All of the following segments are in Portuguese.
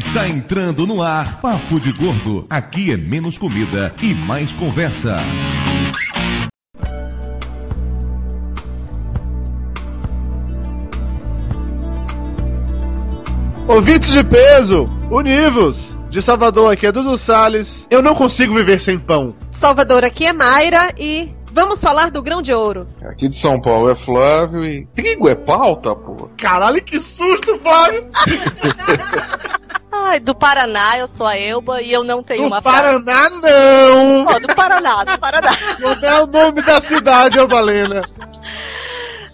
Está entrando no ar Papo de Gordo. Aqui é menos comida e mais conversa. Ouvintes de peso, univos! De Salvador aqui é Dudu Salles. Eu não consigo viver sem pão. Salvador aqui é Mayra e vamos falar do grão de ouro. Aqui de São Paulo é Flávio e. Trigo é pauta, pô? Caralho, que susto, Flávio! Ai, do Paraná, eu sou a Elba e eu não tenho do uma Paraná, frase. não! Oh, do Paraná, do Paraná. Não é o nome da cidade, ô Valena.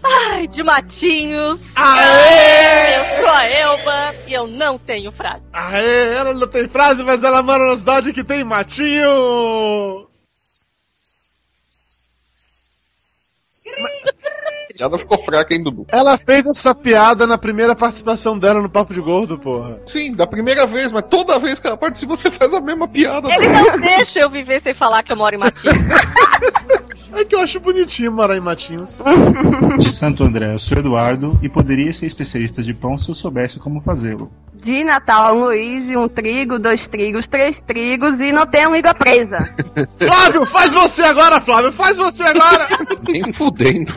Ai, de Matinhos. Aê! Eu sou a Elba e eu não tenho frase. Aê, ela não tem frase, mas ela mora na cidade que tem matinho. Piada ficou fraca, hein, Dudu? Ela fez essa piada na primeira participação dela no Papo de Gordo, porra. Sim, da primeira vez, mas toda vez que ela participa, você faz a mesma piada. Ele não deixa eu viver sem falar que eu moro em Matinhos. É que eu acho bonitinho morar em Matinhos. De Santo André, eu sou Eduardo e poderia ser especialista de pão se eu soubesse como fazê-lo. De Natal, Luiz, um trigo, dois trigos, três trigos e não tem uma língua presa. Flávio, faz você agora, Flávio, faz você agora! Nem fudendo.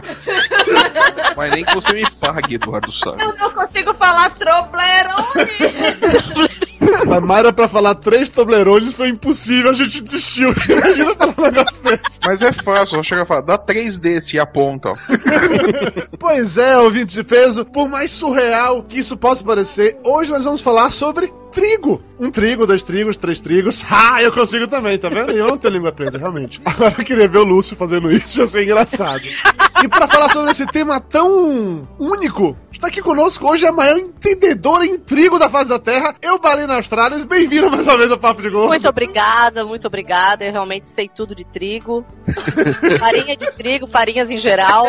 Mas nem que você me pague, Eduardo Salles. Eu não consigo falar Toblerone. A Mayra pra falar três Toblerones foi impossível, a gente desistiu. Imagina falar um negócio desse. Mas é fácil, eu chego a falar, dá três desse e aponta. pois é, ouvinte de peso, por mais surreal que isso possa parecer, hoje nós vamos falar sobre trigo. Um trigo, dois trigos, três trigos. Ah, eu consigo também, tá vendo? Eu não tenho língua presa, realmente. Agora eu queria ver o Lúcio fazendo isso, ia ser engraçado. E para falar sobre esse tema tão único, está aqui conosco hoje a maior entendedora em trigo da face da Terra, eu Balina Australis. Bem-vindo mais uma vez ao Papo de Gordo. Muito obrigada, muito obrigada. Eu realmente sei tudo de trigo. farinha de trigo, farinhas em geral.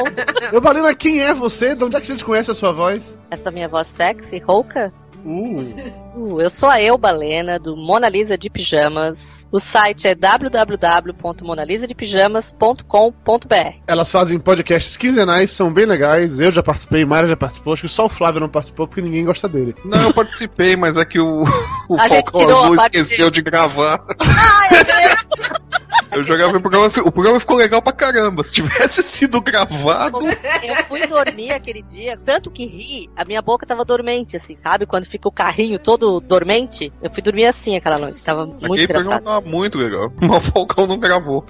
Eu Balina, quem é você? De onde é que a gente conhece a sua voz? Essa minha voz sexy, rouca? Uh. Uh, eu sou a Elba Lena, do Mona Lisa de Pijamas. O site é www.monalisadepijamas.com.br. Elas fazem podcasts quinzenais, são bem legais. Eu já participei, Mara já participou. Acho que só o Flávio não participou porque ninguém gosta dele. Não, eu participei, mas é que o, o Falcão Azul esqueceu de gravar. Ah, é Eu jogava o programa, o programa ficou legal pra caramba. Se tivesse sido gravado. Eu fui dormir aquele dia, tanto que ri, a minha boca tava dormente, assim, sabe? Quando fica o carrinho todo dormente. Eu fui dormir assim aquela noite. Tava muito Aquele engraçado. programa tava muito legal. Mas o Falcão não gravou.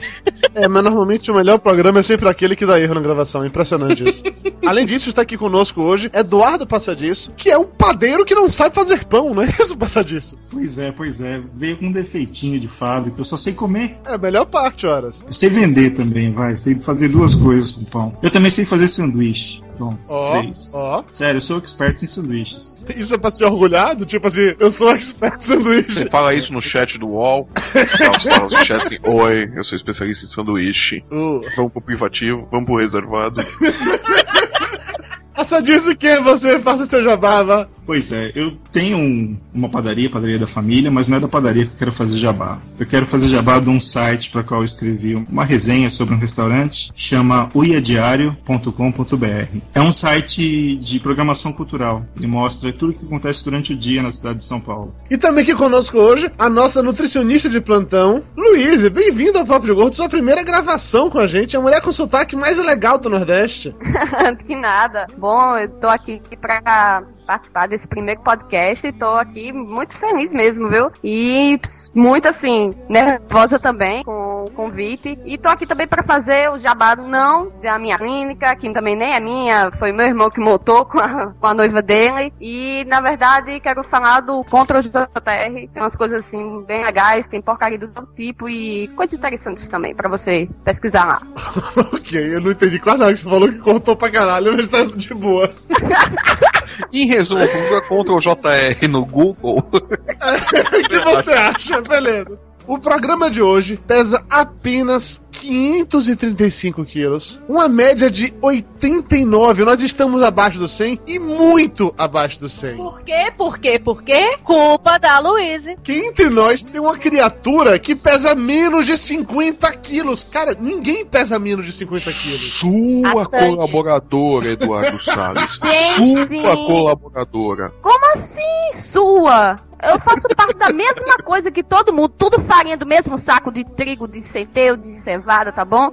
É, mas normalmente o melhor programa é sempre aquele que dá erro na gravação. É impressionante isso. Além disso, está aqui conosco hoje Eduardo Passadiço, que é um padeiro que não sabe fazer pão, não é isso, Passadiço? Pois é, pois é. Veio com um defeitinho de fábrica, eu só sei comer. É a melhor parte, horas. Eu sei vender também, vai. Sei fazer duas coisas com pão. Eu também sei fazer sanduíche. Pronto, Ó, três. ó. Sério, eu sou expert em sanduíches. Isso é pra ser orgulhado? Tipo assim, eu sou expert em sanduíche. Você fala isso no chat do UOL. Fala no chat assim, Oi, eu sou especialista em sanduíche. Uh. Vamos pro privativo, vamos pro reservado. Passadiço que é você, faça seu jabá. Pois é, eu tenho um- uma padaria, padaria da família, mas não é da padaria que eu quero fazer jabá. Eu quero fazer jabá de um site para qual eu escrevi uma resenha sobre um restaurante, chama uiadiario.com.br. É um site de programação cultural. Ele mostra tudo o que acontece durante o dia na cidade de São Paulo. E também aqui conosco hoje, a nossa nutricionista de plantão, Luísa. Bem-vinda ao Papo de Gordo, sua primeira gravação com a gente. A mulher com sotaque mais legal do Nordeste. que nada. Bom, eu tô aqui pra participar desse primeiro podcast e tô aqui muito feliz mesmo, viu? E muito assim, nervosa também com o convite. E tô aqui também pra fazer o jabá não da minha clínica, que também nem é minha, foi meu irmão que montou com a, com a noiva dele. E na verdade quero falar do Contra o JR, tem umas coisas assim bem legais, tem porcaria do todo tipo e coisas interessantes também pra você pesquisar lá. ok, eu não entendi quase nada que você falou que cortou pra caralho, mas tá de boa. Em resumo, procura contra o JR no Google. O que você acha? Beleza. O programa de hoje pesa apenas 535 quilos, uma média de 89. Nós estamos abaixo do 100 e muito abaixo do 100. Por quê? Por quê? Por quê? Culpa da Luíse. Quem entre nós tem uma criatura que pesa menos de 50 quilos? Cara, ninguém pesa menos de 50 quilos. Sua A Sandy. colaboradora, Eduardo Salles. Sim, Sua colaboradora. Como assim, sua. Eu faço parte da mesma coisa que todo mundo, tudo farinha do mesmo saco de trigo, de centeio, de cevada, tá bom?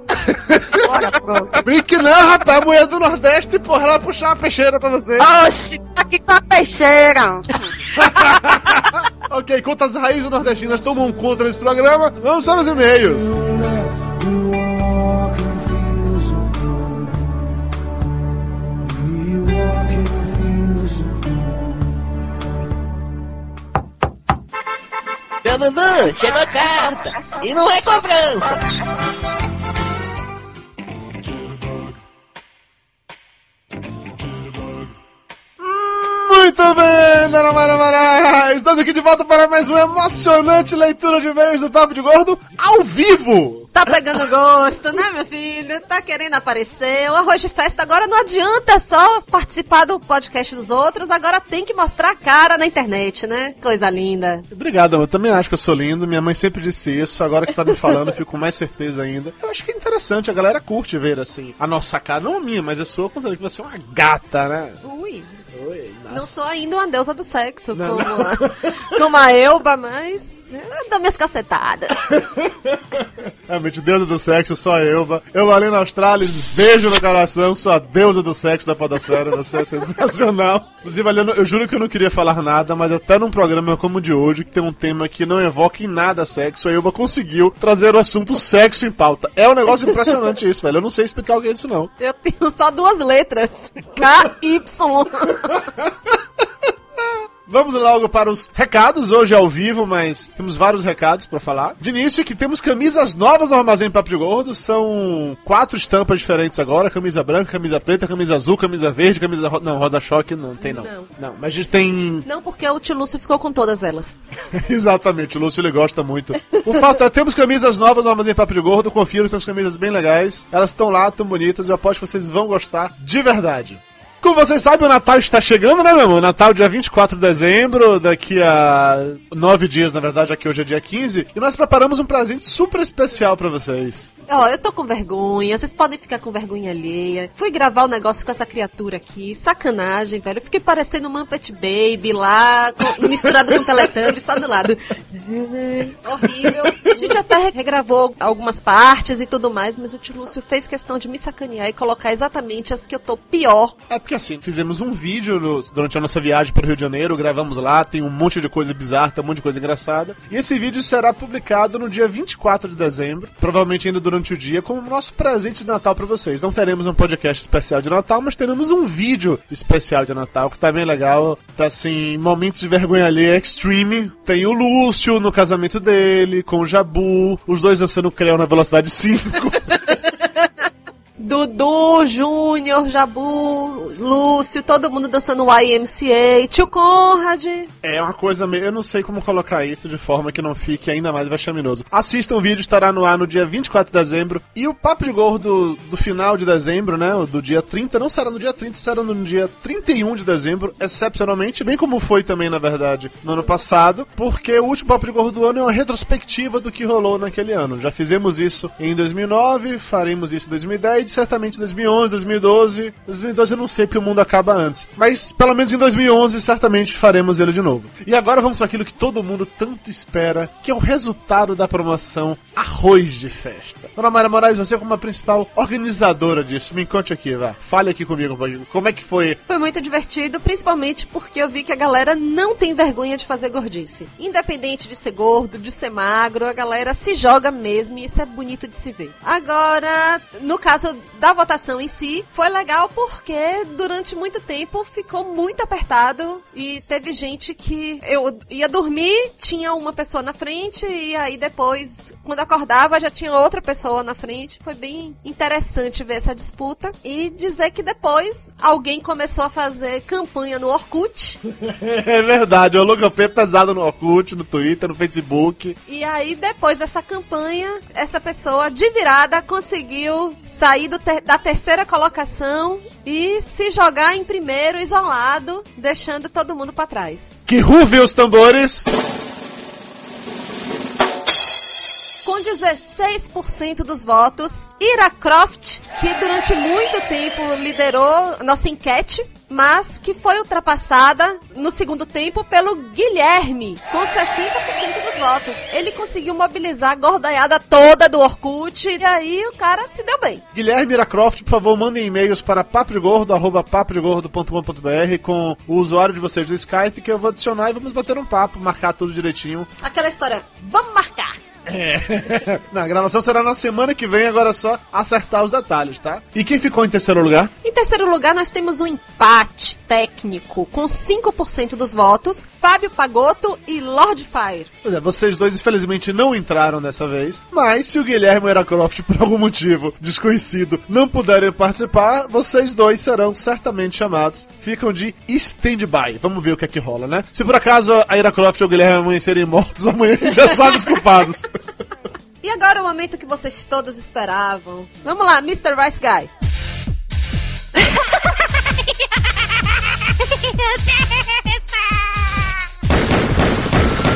Bora, pronto. Brinque não, rapaz. A mulher do Nordeste, porra, ela puxar uma peixeira pra você. Oxi, tá aqui com a peixeira. ok, enquanto as raízes nordestinas tomam conta nesse programa, vamos para os e-mails. Dudu, chegou a carta. E não é cobrança. Muito bem, Dona Mara Mara. Estamos aqui de volta para mais uma emocionante leitura de e-mails do Papo de Gordo ao vivo. Tá pegando gosto, né, meu filho? Tá querendo aparecer. O arroz de festa agora não adianta só participar do podcast dos outros, agora tem que mostrar a cara na internet, né? Coisa linda. Obrigado, eu também acho que eu sou lindo. Minha mãe sempre disse isso. Agora que você tá me falando, eu fico com mais certeza ainda. Eu acho que é interessante, a galera curte ver assim a nossa cara. Não a minha, mas a sua, considerando que você é uma gata, né? Ui. Oi, Não sou ainda uma deusa do sexo, Não, como, A, como a Elba, mas dou minhas cacetadas. Realmente, deusa do sexo, só. Eu ali na Austrália, beijo no coração, sou a deusa do sexo da podosfera, você é sensacional. Inclusive, eu, eu juro que eu não queria falar nada, mas até num programa como o de hoje, que tem um tema que não evoca em nada sexo, a Elba conseguiu trazer o assunto sexo em pauta. É um negócio impressionante isso, velho. Eu não sei explicar o que é isso, não. Eu tenho só duas letras. K-Y. Vamos logo para os recados, hoje é ao vivo, mas temos vários recados para falar. De início, que temos camisas novas no Armazém Papo de Gordo, são quatro estampas diferentes agora, camisa branca, camisa preta, camisa azul, camisa verde, camisa... Ro... Não, rosa choque não tem não. Não. mas a gente tem... Não porque o tio Lúcio ficou com todas elas. Exatamente, o Lúcio ele gosta muito. O fato é, temos camisas novas no Armazém Papo de Gordo, confiro, temos camisas bem legais, elas estão lá, tão bonitas, eu aposto que vocês vão gostar de verdade. Como vocês sabem, o Natal está chegando, né, meu amor? Natal dia 24 de dezembro, daqui a nove dias, na verdade, aqui hoje é dia 15, e nós preparamos um presente super especial para vocês. Ó, eu tô com vergonha, vocês podem ficar com vergonha alheia. Fui gravar o negócio com essa criatura aqui, sacanagem, velho. Eu fiquei parecendo uma Muppet Baby lá, com, misturado com Teletubbies, só do lado. Horrível. A gente até regravou algumas partes e tudo mais, mas o tio Lúcio fez questão de me sacanear e colocar exatamente as que eu tô pior. É porque assim, fizemos um vídeo no- durante a nossa viagem para o Rio de Janeiro, gravamos lá, tem um monte de coisa bizarra, tem um monte de coisa engraçada. E esse vídeo será publicado no dia 24 de dezembro, provavelmente ainda durante o dia, como nosso presente de Natal para vocês. Não teremos um podcast especial de Natal, mas teremos um vídeo especial de Natal, que tá bem legal. Tá assim, momentos de vergonha ali, extreme. Tem o Lúcio no casamento dele, com o Jabu, os dois dançando creu na velocidade 5. Dudu, Júnior, Jabu, Lúcio, todo mundo dançando o YMCA, tio Conrad. É uma coisa meio. Eu não sei como colocar isso de forma que não fique ainda mais vexaminoso. Assistam o vídeo, estará no ar no dia 24 de dezembro. E o Papo de Gordo do final de dezembro, né? Do dia 30, não será no dia 30, será no dia 31 de dezembro, excepcionalmente, bem como foi também, na verdade, no ano passado, porque o último Papo de Gordo do ano é uma retrospectiva do que rolou naquele ano. Já fizemos isso em 2009, faremos isso em 2010, e certamente em 2011, 2012. 2012 eu não sei porque o mundo acaba antes. Mas pelo menos em 2011 certamente faremos ele de novo. E agora vamos para aquilo que todo mundo tanto espera, que é o resultado da promoção Arroz de Festa. Dona Mayra Moraes, você como a principal organizadora disso, me conte aqui, vá. Fale aqui comigo um pouquinho. Como é que foi? Foi muito divertido, principalmente porque eu vi que a galera não tem vergonha de fazer gordice. Independente de ser gordo, de ser magro, a galera se joga mesmo e isso é bonito de se ver. Agora, no caso da votação em si, foi legal porque durante muito tempo ficou muito apertado e teve gente que eu ia dormir, tinha uma pessoa na frente e aí depois, quando acordava, já tinha outra pessoa na frente. Foi bem interessante ver essa disputa e dizer que depois alguém começou a fazer campanha no Orkut. É verdade, eu logopeia pesado no Orkut, no Twitter, no Facebook. E aí, depois dessa campanha, essa pessoa de virada conseguiu sair ter- da terceira colocação e se jogar em primeiro, isolado, deixando todo mundo pra trás. Que rufem os tambores! Com 16% dos votos, Ira Croft, que durante muito tempo liderou nossa enquete, mas que foi ultrapassada no segundo tempo pelo Guilherme, com 60% dos votos. Ele conseguiu mobilizar a gordaiada toda do Orkut, e aí o cara se deu bem. Guilherme Iracroft, por favor, mandem e-mails para paprigordo, arroba paprigordo.com.br com o usuário de vocês do Skype, que eu vou adicionar e vamos bater um papo, marcar tudo direitinho. Aquela história, vamos marcar! É. Na gravação será na semana que vem, agora é só acertar os detalhes, tá? E quem ficou em terceiro lugar? Em terceiro lugar, nós temos um empate técnico com 5% dos votos, Fábio Pagotto e Lord Fire. Pois é, vocês dois infelizmente não entraram dessa vez, mas se o Guilherme Heracroft, por algum motivo desconhecido, não puderem participar, vocês dois serão certamente chamados. Ficam de stand-by. Vamos ver o que é que rola, né? Se por acaso a Heracroft ou o Guilherme amanhecerem mortos, amanhã já sabe os culpados. E agora o momento que vocês todos esperavam. Vamos lá, Mr. Rice Guy.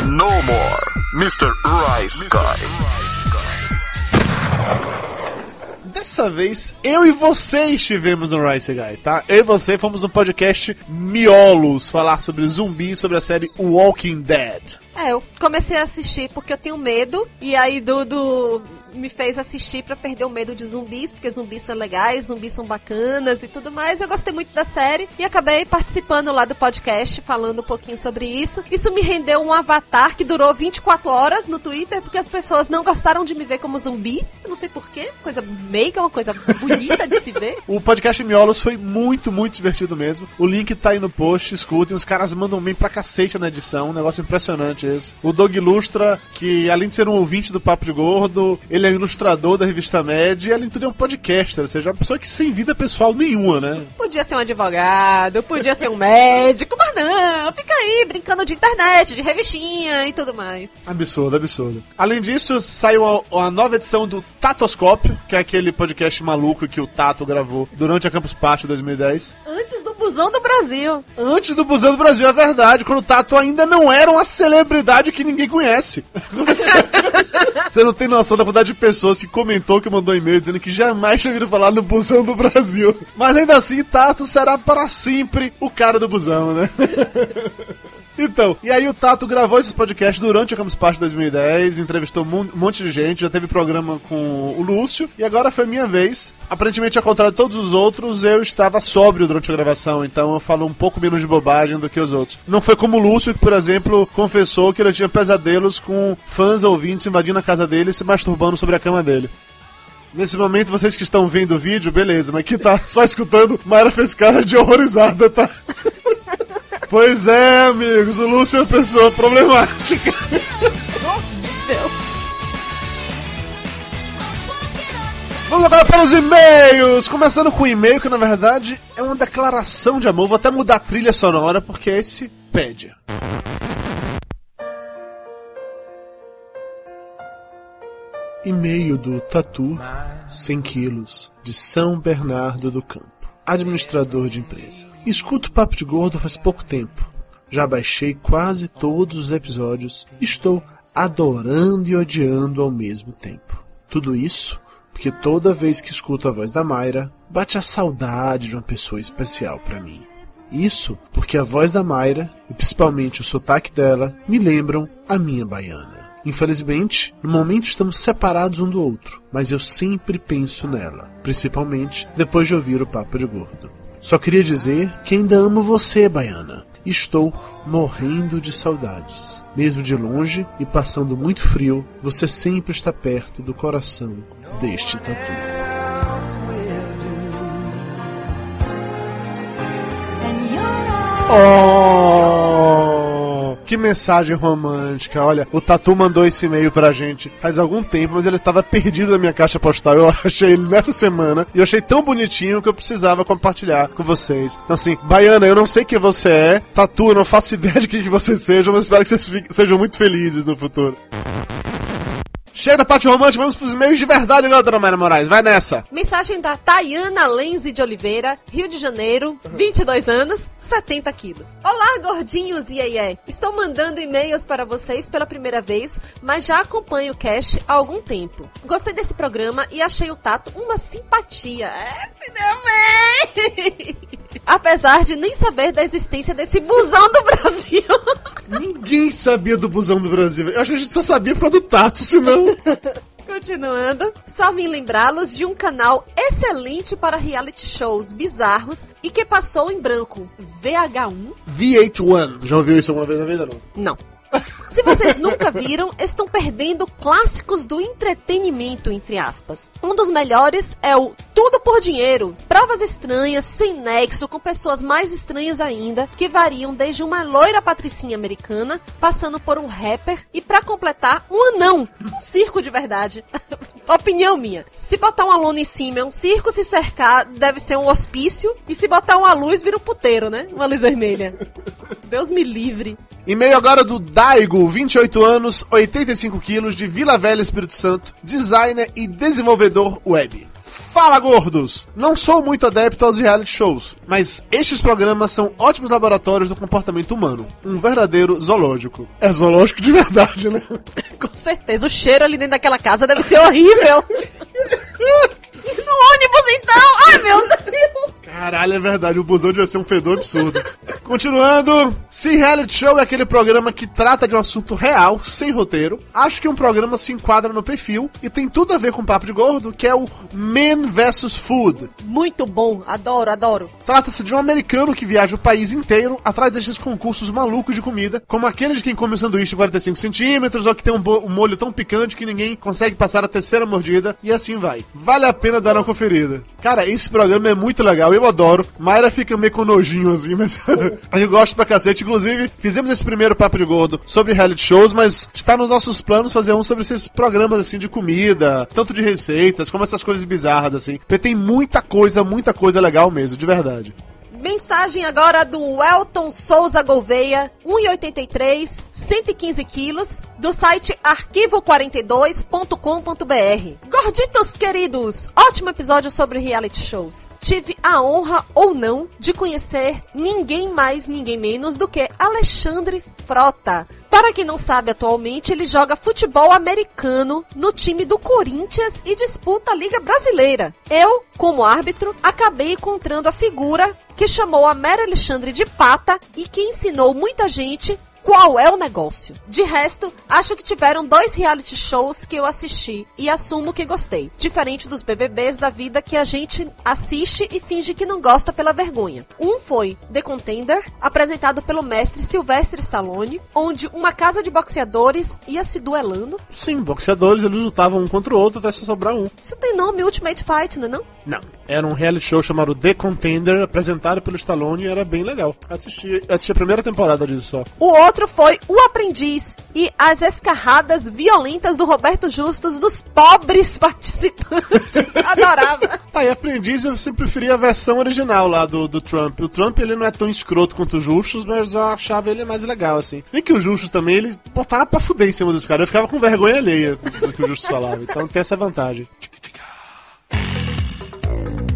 No more, Mr. Rice Guy. Dessa vez, eu e você estivemos no Rice Guy, tá? Eu e você fomos no podcast Miolos falar sobre zumbi, sobre a série Walking Dead. É, eu comecei a assistir porque eu tenho medo. E aí Dudu me fez assistir pra perder o medo de zumbis, porque zumbis são legais, zumbis são bacanas e tudo mais. Eu gostei muito da série e acabei participando lá do podcast, falando um pouquinho sobre isso. Isso me rendeu um avatar que durou 24 horas no Twitter, porque as pessoas não gostaram de me ver como zumbi. Eu não sei porquê, coisa meiga, uma coisa bonita de se ver. O podcast Miolos foi muito, muito divertido mesmo. O link tá aí no post, escutem. Os caras mandam bem pra cacete na edição, um negócio impressionante isso. O Doug Ilustra, que além de ser um ouvinte do Papo de Gordo, ele é ilustrador da revista Med e além de tudo é um podcaster, ou seja, uma pessoa que sem vida pessoal nenhuma, né? Podia ser um advogado, podia ser um médico, mas não, fica aí brincando de internet, de revistinha e tudo mais. Absurdo, absurdo. Além disso, saiu a, a nova edição do Tatoscópio, que é aquele podcast maluco que o Tato gravou durante a Campus Party 2010. Antes do busão do Brasil. Antes do Busão do Brasil, é verdade, quando o Tato ainda não era uma celebridade que ninguém conhece. Você não tem noção da quantidade de pessoas que comentou, que mandou e-mail dizendo que jamais tinha ouvido falar no Busão do Brasil. Mas ainda assim, Tato será para sempre o cara do busão, né? Então, e aí o Tato gravou esse podcast durante a Campus Party 2010, entrevistou um monte de gente, já teve programa com o Lúcio, e agora foi minha vez. Aparentemente, ao contrário de todos os outros, eu estava sóbrio durante a gravação, então eu falo um pouco menos de bobagem do que os outros. Não foi como o Lúcio, que, por exemplo, confessou que ele tinha pesadelos com fãs ouvintes invadindo a casa dele e se masturbando sobre a cama dele. Nesse momento, vocês que estão vendo o vídeo, beleza, mas que tá só escutando, Mayra fez cara de horrorizada, tá? Pois é, amigos, o Lúcio é uma pessoa problemática. Vamos agora para os e-mails! Começando com o e-mail, que na verdade é uma declaração de amor. Vou até mudar a trilha sonora, porque esse pede. E-mail do Tatu, 100 quilos, de São Bernardo do Campo. Administrador de empresa. Escuto o Papo de Gordo faz pouco tempo. Já baixei quase todos os episódios. Estou adorando e odiando ao mesmo tempo. Tudo isso porque toda vez que escuto a voz da Mayra, bate a saudade de uma pessoa especial para mim. Isso porque a voz da Mayra, e principalmente o sotaque dela, me lembram a minha baiana. Infelizmente, no momento estamos separados um do outro, mas eu sempre penso nela, principalmente depois de ouvir o Papo de Gordo. Só queria dizer que ainda amo você, baiana. Estou morrendo de saudades. Mesmo de longe e passando muito frio, você sempre está perto do coração deste tatu. Oh, que mensagem romântica. Olha, o Tatu mandou esse e-mail pra gente faz algum tempo, mas ele estava perdido na minha caixa postal. Eu achei ele nessa semana e eu achei tão bonitinho que eu precisava compartilhar com vocês. Então, assim, Baiana, eu não sei quem você é. Tatu, eu não faço ideia de quem que você seja, mas espero que vocês sejam muito felizes no futuro. Chega da parte romântica, vamos pros e-mails de verdade agora, dona Mayra Moraes. Vai nessa. Mensagem da Tayana Lenze de Oliveira, Rio de Janeiro, 22 anos, 70 quilos. Olá, gordinhos e iê, Estou mandando e-mails para vocês pela primeira vez, mas já acompanho o Cash há algum tempo. Gostei desse programa e achei o Tato uma simpatia. É, se deu bem! Apesar de nem saber da existência desse busão do Brasil. Ninguém sabia do busão do Brasil. Eu acho que a gente só sabia por causa do Tato, senão. Continuando, só vim lembrá-los de um canal excelente para reality shows bizarros e que passou em branco. VH1? VH1. Já ouviu isso alguma vez na vida, não? Não. Se vocês nunca viram, estão perdendo clássicos do entretenimento, entre aspas. Um dos melhores é o Tudo por Dinheiro. Provas estranhas, sem nexo, com pessoas mais estranhas ainda, que variam desde uma loira patricinha americana, passando por um rapper e para completar, um anão. Um circo de verdade. Opinião minha. Se botar uma lona em cima é um circo, se cercar deve ser um hospício, e se botar uma luz vira um puteiro, né? Uma luz vermelha. Deus me livre. E-mail agora do Daigo, 28 anos, 85 quilos, de Vila Velha, Espírito Santo, designer e desenvolvedor web. Fala, gordos! Não sou muito adepto aos reality shows, mas estes programas são ótimos laboratórios do comportamento humano. Um verdadeiro zoológico. É zoológico de verdade, né? Com certeza, o cheiro ali dentro daquela casa deve ser horrível. no ônibus, então! Ai, meu Deus! Caralho, é verdade, o busão devia ser um fedor absurdo. Continuando, se reality show é aquele programa que trata de um assunto real, sem roteiro, acho que um programa se enquadra no perfil e tem tudo a ver com o Papo de Gordo, que é o Men vs Food. Muito bom, adoro, adoro. Trata-se de um americano que viaja o país inteiro atrás desses concursos malucos de comida, como aquele de quem come um sanduíche de 45 centímetros ou que tem um, um molho tão picante que ninguém consegue passar a terceira mordida e assim vai. Vale a pena dar uma conferida. Cara, esse programa é muito legal, eu adoro. Mayra fica meio com nojinho assim, mas eu gosto pra cacete. Inclusive, fizemos esse primeiro Papo de Gordo sobre reality shows, mas está nos nossos planos fazer um sobre esses programas assim de comida, tanto de receitas, como essas coisas bizarras assim. Porque tem muita coisa, muita coisa legal mesmo, de verdade. Mensagem agora do Welton Souza Gouveia, 1,83, 115 quilos, do site arquivo42.com.br. Gorditos queridos, ótimo episódio sobre reality shows. Tive a honra ou não de conhecer ninguém mais, ninguém menos do que Alexandre Frota. Para quem não sabe, atualmente ele joga futebol americano no time do Corinthians e disputa a Liga Brasileira. Eu, como árbitro, acabei encontrando a figura que chamou a Mera Alexandre de pata e que ensinou muita gente qual é o negócio. De resto, acho que tiveram dois reality shows que eu assisti e assumo que gostei. Diferente dos BBBs da vida que a gente assiste e finge que não gosta pela vergonha. Um foi The Contender, apresentado pelo mestre Silvestre Stallone, onde uma casa de boxeadores ia se duelando. Sim, boxeadores, eles lutavam um contra o outro até só sobrar um. Isso tem nome, Ultimate Fight, não é não? Não. Era um reality show chamado The Contender, apresentado pelo Stallone e era bem legal. Assisti, assisti a primeira temporada disso só. O outro foi O Aprendiz e as escarradas violentas do Roberto Justus dos pobres participantes. Adorava. Tá, e Aprendiz eu sempre preferia a versão original lá do, do Trump. O Trump ele não é tão escroto quanto o Justus, mas eu achava ele mais legal, assim. Nem que o Justus também, ele botava pra fuder em cima dos caras. Eu ficava com vergonha alheia do que o Justus falava. Então tem essa vantagem.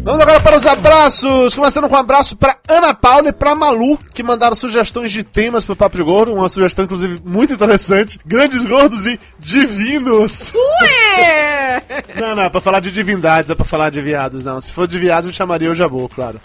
Vamos agora para os abraços. Começando com um abraço para Ana Paula e para Malu, que mandaram sugestões de temas para o Papo de Gordo. Uma sugestão, inclusive, muito interessante. Grandes gordos e divinos. Ué! Não, não, é pra falar de divindades, é pra falar de viados, não. Se for de viados, eu chamaria o Jabô, claro.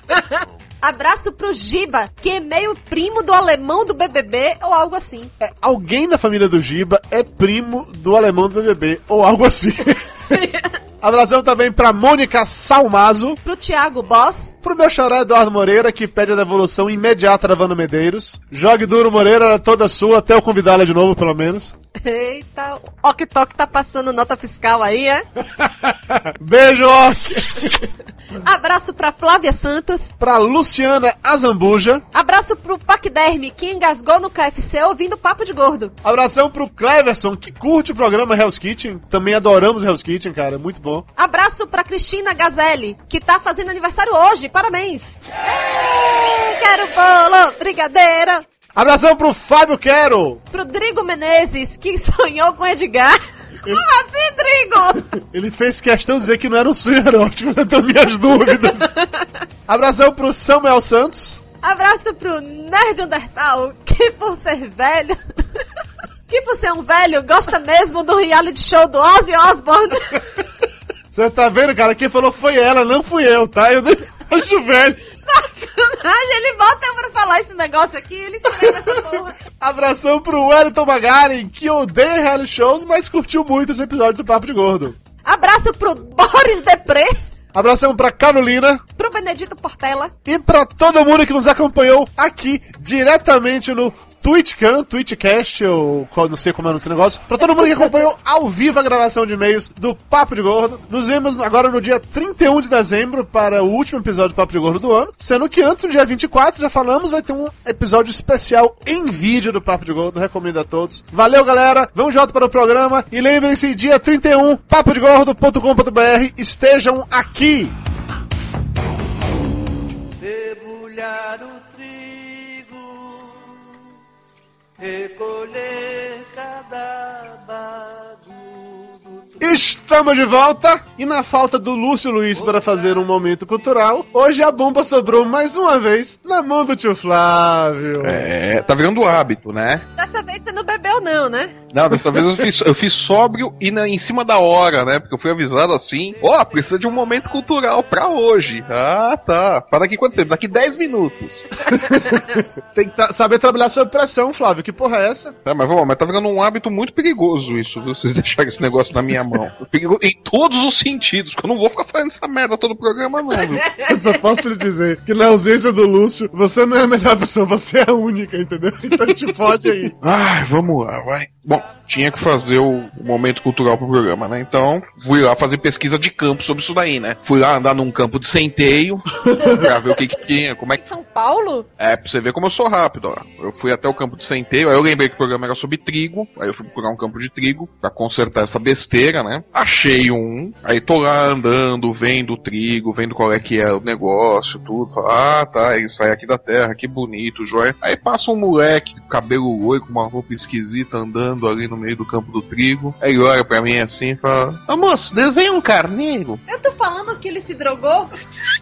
Abraço pro Giba, que é meio primo do alemão do BBB ou algo assim. É, alguém da família do Giba é primo do alemão do BBB, ou algo assim. Abração também pra Mônica Salmazo. Pro Thiago Boss. Pro meu xará Eduardo Moreira, que pede a devolução imediata da Vanda Medeiros. Jogue duro, Moreira, toda sua, até eu convidá-la de novo, pelo menos. Eita, o Ok Tok tá passando nota fiscal aí, é? Beijo, Ok! Abraço pra Flávia Santos. Pra Luciana Azambuja. Abraço pro Pacderme, que engasgou no KFC ouvindo Papo de Gordo. Abração pro Cleverson, que curte o programa Hell's Kitchen. Também adoramos Hell's Kitchen, cara, muito bom. Abraço pra Cristina Gazelli, que tá fazendo aniversário hoje. Parabéns! Ei, quero bolo, brigadeira. Abração pro Fábio Quero. Pro Drigo Menezes, que sonhou com Edgar. Como assim, trigo? Ele fez questão de dizer que não era um sonho erótico, levantando minhas dúvidas. Abração pro Samuel Santos. Abraço pro Nerd Undertal, que por ser velho. que por ser um velho, gosta mesmo do reality show do Ozzy Osbourne. Você tá vendo, cara? Quem falou foi ela, não fui eu, tá? Eu nem acho velho. Sacanagem, ele bota pra falar esse negócio aqui, ele escreve essa porra. Abração pro Wellington Magaren, que odeia reality shows, mas curtiu muito esse episódio do Papo de Gordo. Abraço pro Boris Depré, Abração pra Carolina pro Benedito Portela. e pra todo mundo que nos acompanhou aqui diretamente no TwitchCam, TwitchCast, ou não sei como é o nome desse negócio. Pra todo mundo que acompanhou ao vivo a gravação de e-mails do Papo de Gordo. Nos vemos agora no dia 31 de dezembro para o último episódio do Papo de Gordo do ano. Sendo que antes, no dia 24, já falamos, vai ter um episódio especial em vídeo do Papo de Gordo. Recomendo a todos. Valeu, galera. Vamos de volta para o programa. E lembrem-se, dia 31, papodegordo.com.br. Estejam aqui. Recolher Estamos de volta e na falta do Lúcio Luiz para fazer um momento cultural, hoje a bomba sobrou mais uma vez na mão do tio Flávio. É, tá virando hábito, né? Dessa vez você não bebeu, não, né? Não, dessa vez eu fiz, eu fiz sóbrio e na- em cima da hora, né? Porque eu fui avisado assim: ó, precisa de um momento cultural pra hoje. Ah, tá. Para daqui quanto tempo? Daqui 10 minutos. Tem que saber trabalhar sob pressão, Flávio. Que porra é essa? Tá, mas vamos, lá, mas tá virando um hábito muito perigoso isso, viu? Vocês deixarem esse negócio na minha mão. Perigo em todos os sentidos, que eu não vou ficar fazendo essa merda todo o programa, não, viu? Eu só posso lhe dizer que na ausência do Lúcio, você não é a melhor opção, você é a única, entendeu? Então te fode aí. Ai, vamos lá, vai. Bom, tinha que fazer o, momento cultural pro programa, né? Então, fui lá fazer pesquisa de campo sobre isso daí, né? Fui lá andar num campo de centeio pra ver o que que tinha, como é que São Paulo? É, pra você ver como eu sou rápido, ó. Eu fui até o campo de centeio, aí eu lembrei que o programa era sobre trigo, aí eu fui procurar um campo de trigo pra consertar essa besteira, né? Achei um, aí tô lá andando, vendo o trigo, vendo qual é que é o negócio, tudo. Falo, ah, tá, ele sai aqui da terra, que bonito, joia. Aí passa um moleque, cabelo loiro, com uma roupa esquisita, andando ali no meio do campo do trigo. Aí ele olha pra mim assim e fala, ah, moço, desenha um carneiro. Eu tô falando que ele se drogou?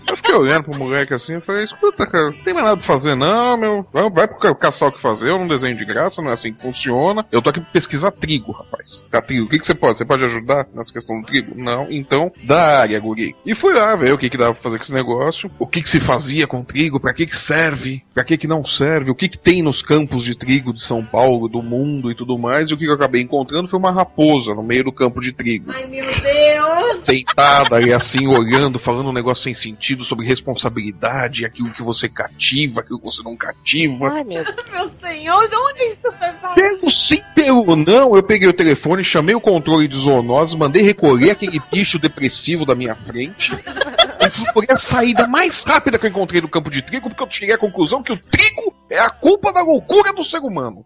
Eu fiquei olhando pro moleque assim e falei, escuta, cara, não tem mais nada pra fazer não, meu. Vai, vai pro caçar o que fazer, eu não desenho de graça, não é assim que funciona. Eu tô aqui pra pesquisar trigo, rapaz. Tá, trigo, o que, que você pode? Você pode ajudar nessa questão do trigo? Não, então, da área, guri. E fui lá ver o que que dava pra fazer com esse negócio, o que que se fazia com trigo, pra que que serve, pra que que não serve, o que que tem nos campos de trigo de São Paulo, do mundo e tudo mais, e o que que eu acabei encontrando foi uma raposa no meio do campo de trigo Ai, meu Deus! sentada e assim olhando, falando um negócio sem sentido sobre responsabilidade, aquilo que você cativa, aquilo que você não cativa. Ai, meu Deus. Meu senhor, de onde isso foi parar? Pelo sim, pelo não, eu peguei o telefone, chamei o controle de zoonose, mandei recolher aquele bicho depressivo da minha frente. E procurei a saída mais rápida que eu encontrei do campo de trigo, porque eu cheguei à conclusão que o trigo é a culpa da loucura do ser humano.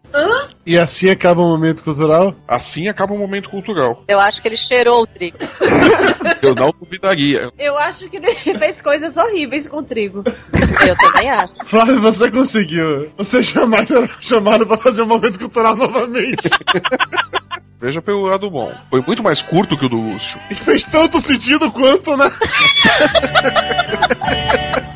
E assim acaba o momento cultural? Assim acaba o momento cultural. Eu acho que ele cheirou o trigo. Eu não duvidaria. Eu acho que ele fez coisas horríveis com trigo. Eu também acho. Flávio, você conseguiu. Você jamais será chamado pra fazer um momento cultural novamente. Veja pelo lado bom. Foi muito mais curto que o do Lúcio. E fez tanto sentido quanto, né?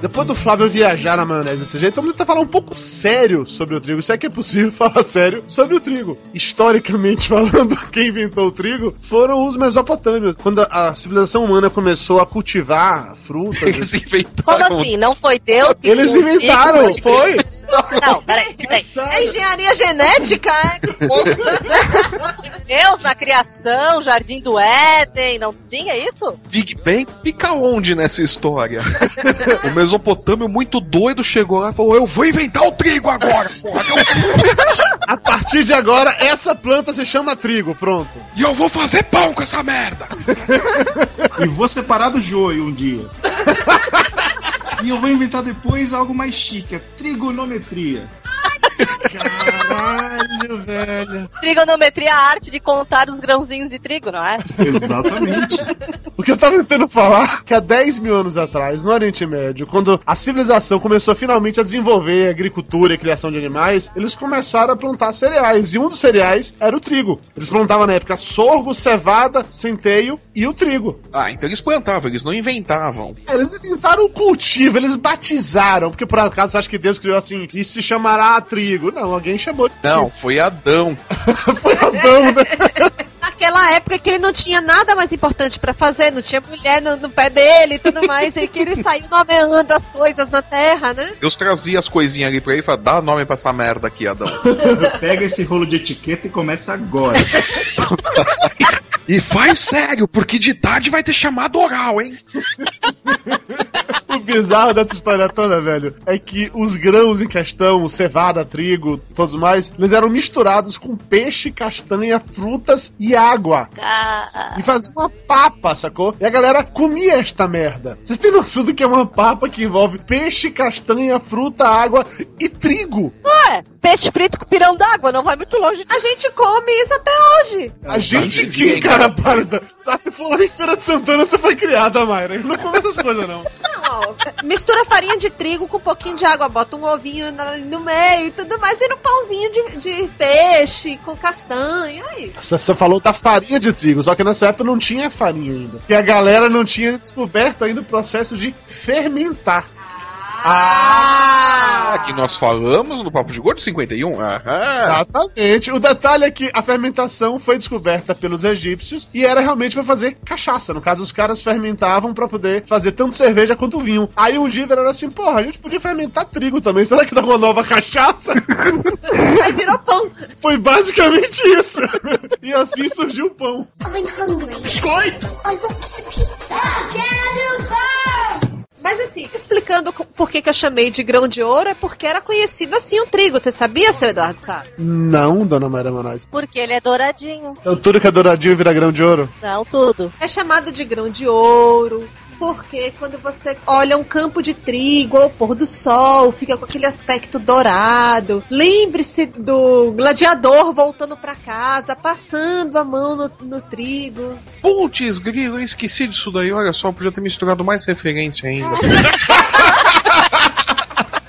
Depois do Flávio viajar na maionese desse jeito, vamos tentar falar um pouco sério sobre o trigo. Se é que é possível falar sério sobre o trigo. Historicamente falando, quem inventou o trigo foram os mesopotâmios. Quando a civilização humana começou a cultivar frutas. Eles inventaram. Como assim? Não foi Deus que Eles o trigo? inventaram, foi? Não, peraí, peraí. É engenharia genética? é? Deus na criação, Jardim do Éden, não tinha isso? Big Bang fica onde nessa história? o Mesopotâmio muito doido chegou lá e falou: Eu vou inventar o trigo agora, porra! A partir de agora, essa planta se chama trigo. Pronto. E eu vou fazer pão com essa merda! E vou separar do joio um dia. E eu vou inventar depois algo mais chique, a trigonometria. Caralho, velho. Trigonometria é a arte de contar os grãozinhos de trigo, não é? Exatamente. O que eu tava tentando falar que há 10 mil anos atrás, no Oriente Médio, quando a civilização começou finalmente a desenvolver a agricultura e a criação de animais, eles começaram a plantar cereais. E um dos cereais era o trigo. Eles plantavam na época sorgo, cevada, centeio e o trigo. Ah, então eles plantavam, eles não inventavam. Eles inventaram o cultivo, eles batizaram. Porque por acaso você acha que Deus criou assim, e se chamará trigo? Não, alguém chamou de Não, foi Adão. Foi Adão, né? Naquela época que ele não tinha nada mais importante pra fazer, não tinha mulher no, no pé dele e tudo mais, e que ele saiu nomeando as coisas na terra, né? Deus trazia as coisinhas ali pra ele e falava, dá nome pra essa merda aqui, Adão. Pega esse rolo de etiqueta e começa agora. E faz sério, porque de tarde vai ter chamado oral, hein? O bizarro dessa história toda, velho, é que os grãos em questão, cevada, trigo, todos mais, eles eram misturados com peixe, castanha, frutas e água. Ah, E fazia uma papa, sacou? E a galera comia esta merda. Vocês têm noção do que é uma papa que envolve peixe, castanha, fruta, água e trigo? Ué, peixe frito com pirão d'água, não vai muito longe. A gente come isso até hoje. A gente que, cara, pálida. Só se for lá em Feira de Santana você foi criada, Mayra. Não come essas coisas, não. Mistura farinha de trigo com um pouquinho de água, bota um ovinho no meio e tudo mais, vira um pãozinho de, de peixe com castanha. Aí. Você falou da farinha de trigo, só que nessa época não tinha farinha ainda. E a galera não tinha descoberto ainda o processo de fermentar. Ah, que nós falamos no Papo de Gordo 51? Aham. Exatamente. O detalhe é que a fermentação foi descoberta pelos egípcios e era realmente pra fazer cachaça. No caso, os caras fermentavam pra poder fazer tanto cerveja quanto vinho. Aí um dia viraram assim, porra, a gente podia fermentar trigo também. Será que dá uma nova cachaça? Aí virou pão. Foi basicamente isso. E assim surgiu o pão. I'm hungry. Biscoito! I want some pizza! Quero pão! Mas assim, explicando por que, que eu chamei de grão de ouro, é porque era conhecido assim o trigo. Você sabia, seu Eduardo Sá? Não, dona Maria Moraes. Porque ele é douradinho. Então tudo que é douradinho vira grão de ouro? Não, tudo. É chamado de grão de ouro. Porque quando você olha um campo de trigo ao pôr do sol, fica com aquele aspecto dourado. Lembre-se do gladiador voltando pra casa, passando a mão no, no trigo. Putz, grilo, eu esqueci disso daí. Olha só, podia ter misturado mais referência ainda.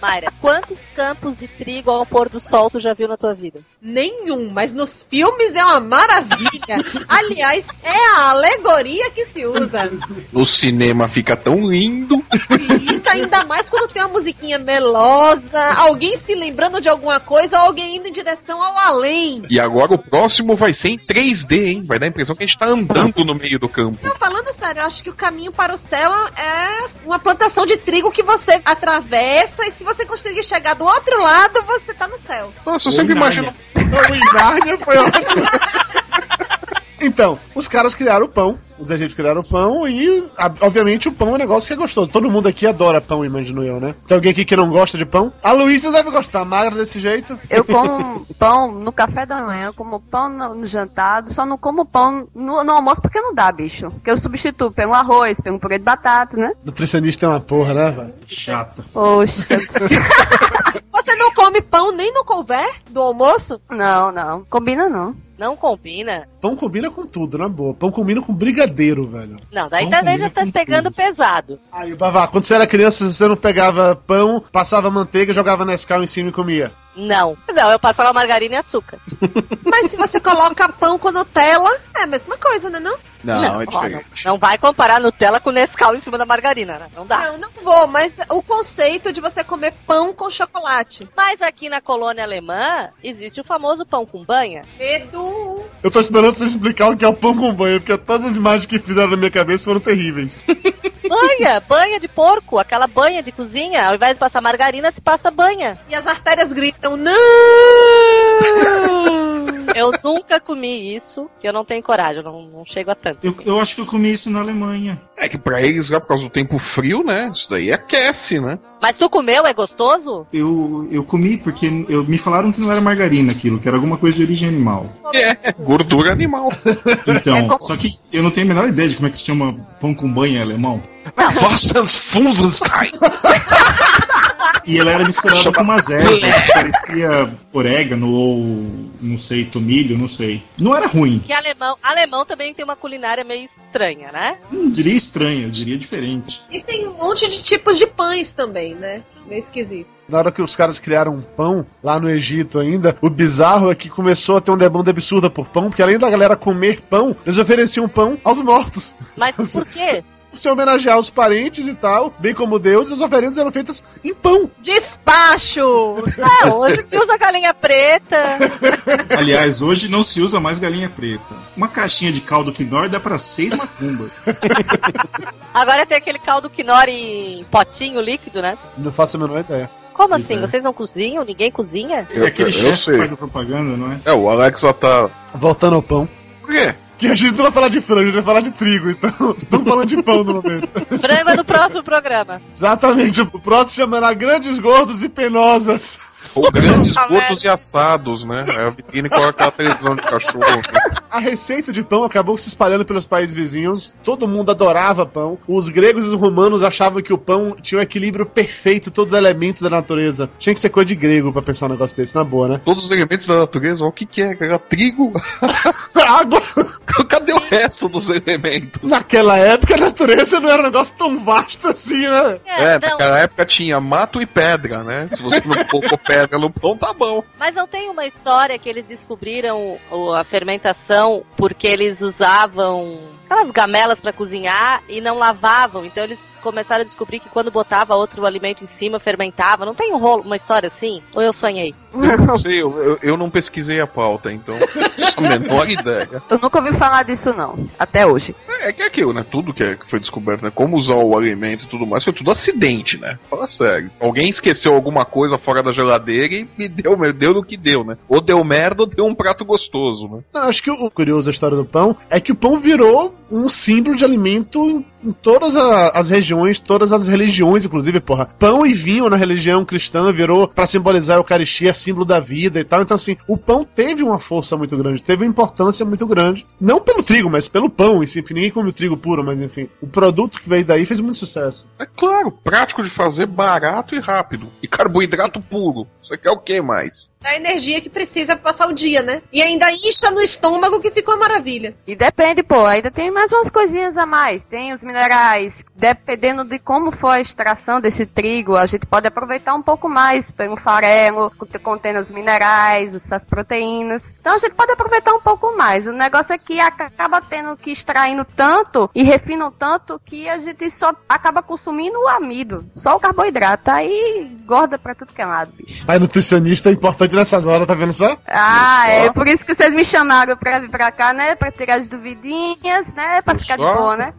Mayra, quantos campos de trigo ao pôr do sol tu já viu na tua vida? Nenhum, mas nos filmes é uma maravilha. Aliás, é a alegoria que se usa. No cinema fica tão lindo. Fica ainda mais quando tem uma musiquinha melosa, alguém se lembrando de alguma coisa ou alguém indo em direção ao além. E agora o próximo vai ser em 3D, hein? Vai dar a impressão que a gente tá andando no meio do campo. Não, falando sério, eu acho que o caminho para o céu é uma plantação de trigo que você atravessa e se você conseguir chegar do outro lado, você tá no céu. Nossa, eu sempre imagino. Foi ótimo. Então, os caras criaram o pão, os egípcios criaram o pão e, a- obviamente, o pão é um negócio que é gostoso. Todo mundo aqui adora pão, imagino eu, né? Tem alguém aqui que não gosta de pão? A Luísa deve gostar, magra desse jeito. Eu como pão no café da manhã, eu como pão no, no jantar, só não como pão no, no almoço porque não dá, bicho. Porque eu substituo, pego um arroz, pego um purê de batata, né? Nutricionista é uma porra, né, velho? Chata. Poxa. Você não come pão nem no couvert do almoço? não, não. Combina não. Não combina. Pão combina com tudo, na boa. Pão combina com brigadeiro, velho. Não, daí Não também já tá pegando pesado. Aí, Bavá, quando você era criança, você não pegava pão, passava manteiga, jogava Nescau em cima e comia. Não. Não, eu passava margarina e açúcar. Mas se você coloca pão com Nutella, é a mesma coisa, né não? Não, é ó. Não, não vai comparar Nutella com Nescau em cima da margarina, né? Não dá. Não, não vou, mas o conceito de você comer pão com chocolate. Mas aqui na colônia alemã existe o famoso pão com banha. Edu, Eu tô esperando você explicar o que é o pão com banho, porque todas as imagens que fizeram na minha cabeça foram terríveis. Banha, banha de porco, aquela banha de cozinha. Ao invés de passar margarina, se passa banha. e as artérias gritam, não! Eu nunca comi isso, que eu não tenho coragem, eu não, não chego a tanto. Eu, eu acho que eu comi isso na Alemanha. É que pra eles, lá por causa do tempo frio, né? Isso daí aquece, né? Mas tu comeu, é gostoso? Eu, eu comi porque eu, me falaram que não era margarina aquilo, que era alguma coisa de origem animal. É, gordura animal. Então, só que eu não tenho a menor ideia de como é que se chama pão com banha em alemão. Wassens Funsenstein. E ela era misturada com umas ervas que parecia orégano ou, não sei, tomilho, não sei. Não era ruim. Que alemão, alemão também tem uma culinária meio estranha, né? Não diria estranho, eu diria diferente. E tem um monte de tipos de pães também, né? Meio esquisito. Na hora que os caras criaram pão, lá no Egito ainda, o bizarro é que começou a ter uma demanda absurda por pão, porque além da galera comer pão, eles ofereciam pão aos mortos. Mas por quê? Se homenagear os parentes e tal, bem como Deus, as oferendas eram feitas em pão. Despacho! Ah, hoje se usa galinha preta. Aliás, hoje não se usa mais galinha preta. Uma caixinha de caldo quinor dá pra seis macumbas. Agora tem aquele caldo quinor em potinho líquido, né? Não faço a menor ideia. Como assim? é. Vocês não cozinham? Ninguém cozinha? É aquele eu chefe que faz a propaganda, não é? É, o Alex já tá. Voltando ao pão. Por quê? Que a gente não vai falar de frango, a gente vai falar de trigo, então estamos falando de pão no momento. Frango é no próximo programa. Exatamente, o próximo chamará Grandes Gordos e Penosas. Ou grandes gordos e assados, né? É a vitrine com aquela televisão de cachorro. né? A receita de pão acabou se espalhando pelos países vizinhos, todo mundo adorava pão. Os gregos e os romanos achavam que o pão tinha um equilíbrio perfeito, todos os elementos da natureza. Tinha que ser coisa de grego pra pensar um negócio desse, na boa, né? Todos os elementos da natureza, o que que é? Era trigo? Água! Cadê o resto dos elementos? Naquela época a natureza não era um negócio tão vasto assim, né? É, não, naquela época tinha mato e pedra, né? Se você não colocou pedra no pão, tá bom. Mas não tem uma história que eles descobriram a fermentação porque eles usavam aquelas gamelas pra cozinhar e não lavavam. Então eles começaram a descobrir que quando botava outro alimento em cima fermentava. Não tem um rolo, uma história assim? Ou eu sonhei? Eu não sei, eu, eu, eu não pesquisei a pauta, então a menor ideia. Eu nunca ouvi falar disso, não. Até hoje. É, é que é aquilo, né? Tudo que, é- que foi descoberto, né? Como usar o alimento e tudo mais, foi tudo acidente, né? Fala sério. Alguém esqueceu alguma coisa fora da geladeira e me deu, me deu no que deu, né? Ou deu merda ou deu um prato gostoso, né? Não, acho que o curioso da história do pão é que o pão virou um símbolo de alimento em, todas a- as regiões, todas as religiões, inclusive, porra. Pão e vinho na religião cristã virou pra simbolizar a Eucaristia, símbolo da vida e tal. Então, assim, o pão teve uma força muito grande, teve uma importância muito grande. Não pelo trigo, mas pelo pão em si, porque ninguém come o trigo puro, mas enfim. O produto que veio daí fez muito sucesso. É claro, prático de fazer, barato e rápido. E carboidrato puro. Você quer o que mais? A energia que precisa pra passar o dia, né? E ainda incha no estômago que ficou uma maravilha. E depende, pô, ainda tem mais umas coisinhas a mais. Tem os minerais, dependendo de como for a extração desse trigo, a gente pode aproveitar um pouco mais pelo farelo, que contém os minerais, os- as proteínas. Então a gente pode aproveitar um pouco mais. O negócio é que acaba tendo que extraindo tanto e refinam tanto que a gente só acaba consumindo o amido, só o carboidrato. Aí gorda pra tudo que é lado, bicho. Aí, nutricionista é importante nessas horas, tá vendo só? Ah, é por isso que vocês me chamaram pra vir pra cá, né? Pra tirar as duvidinhas, né? Pra ficar de boa, né?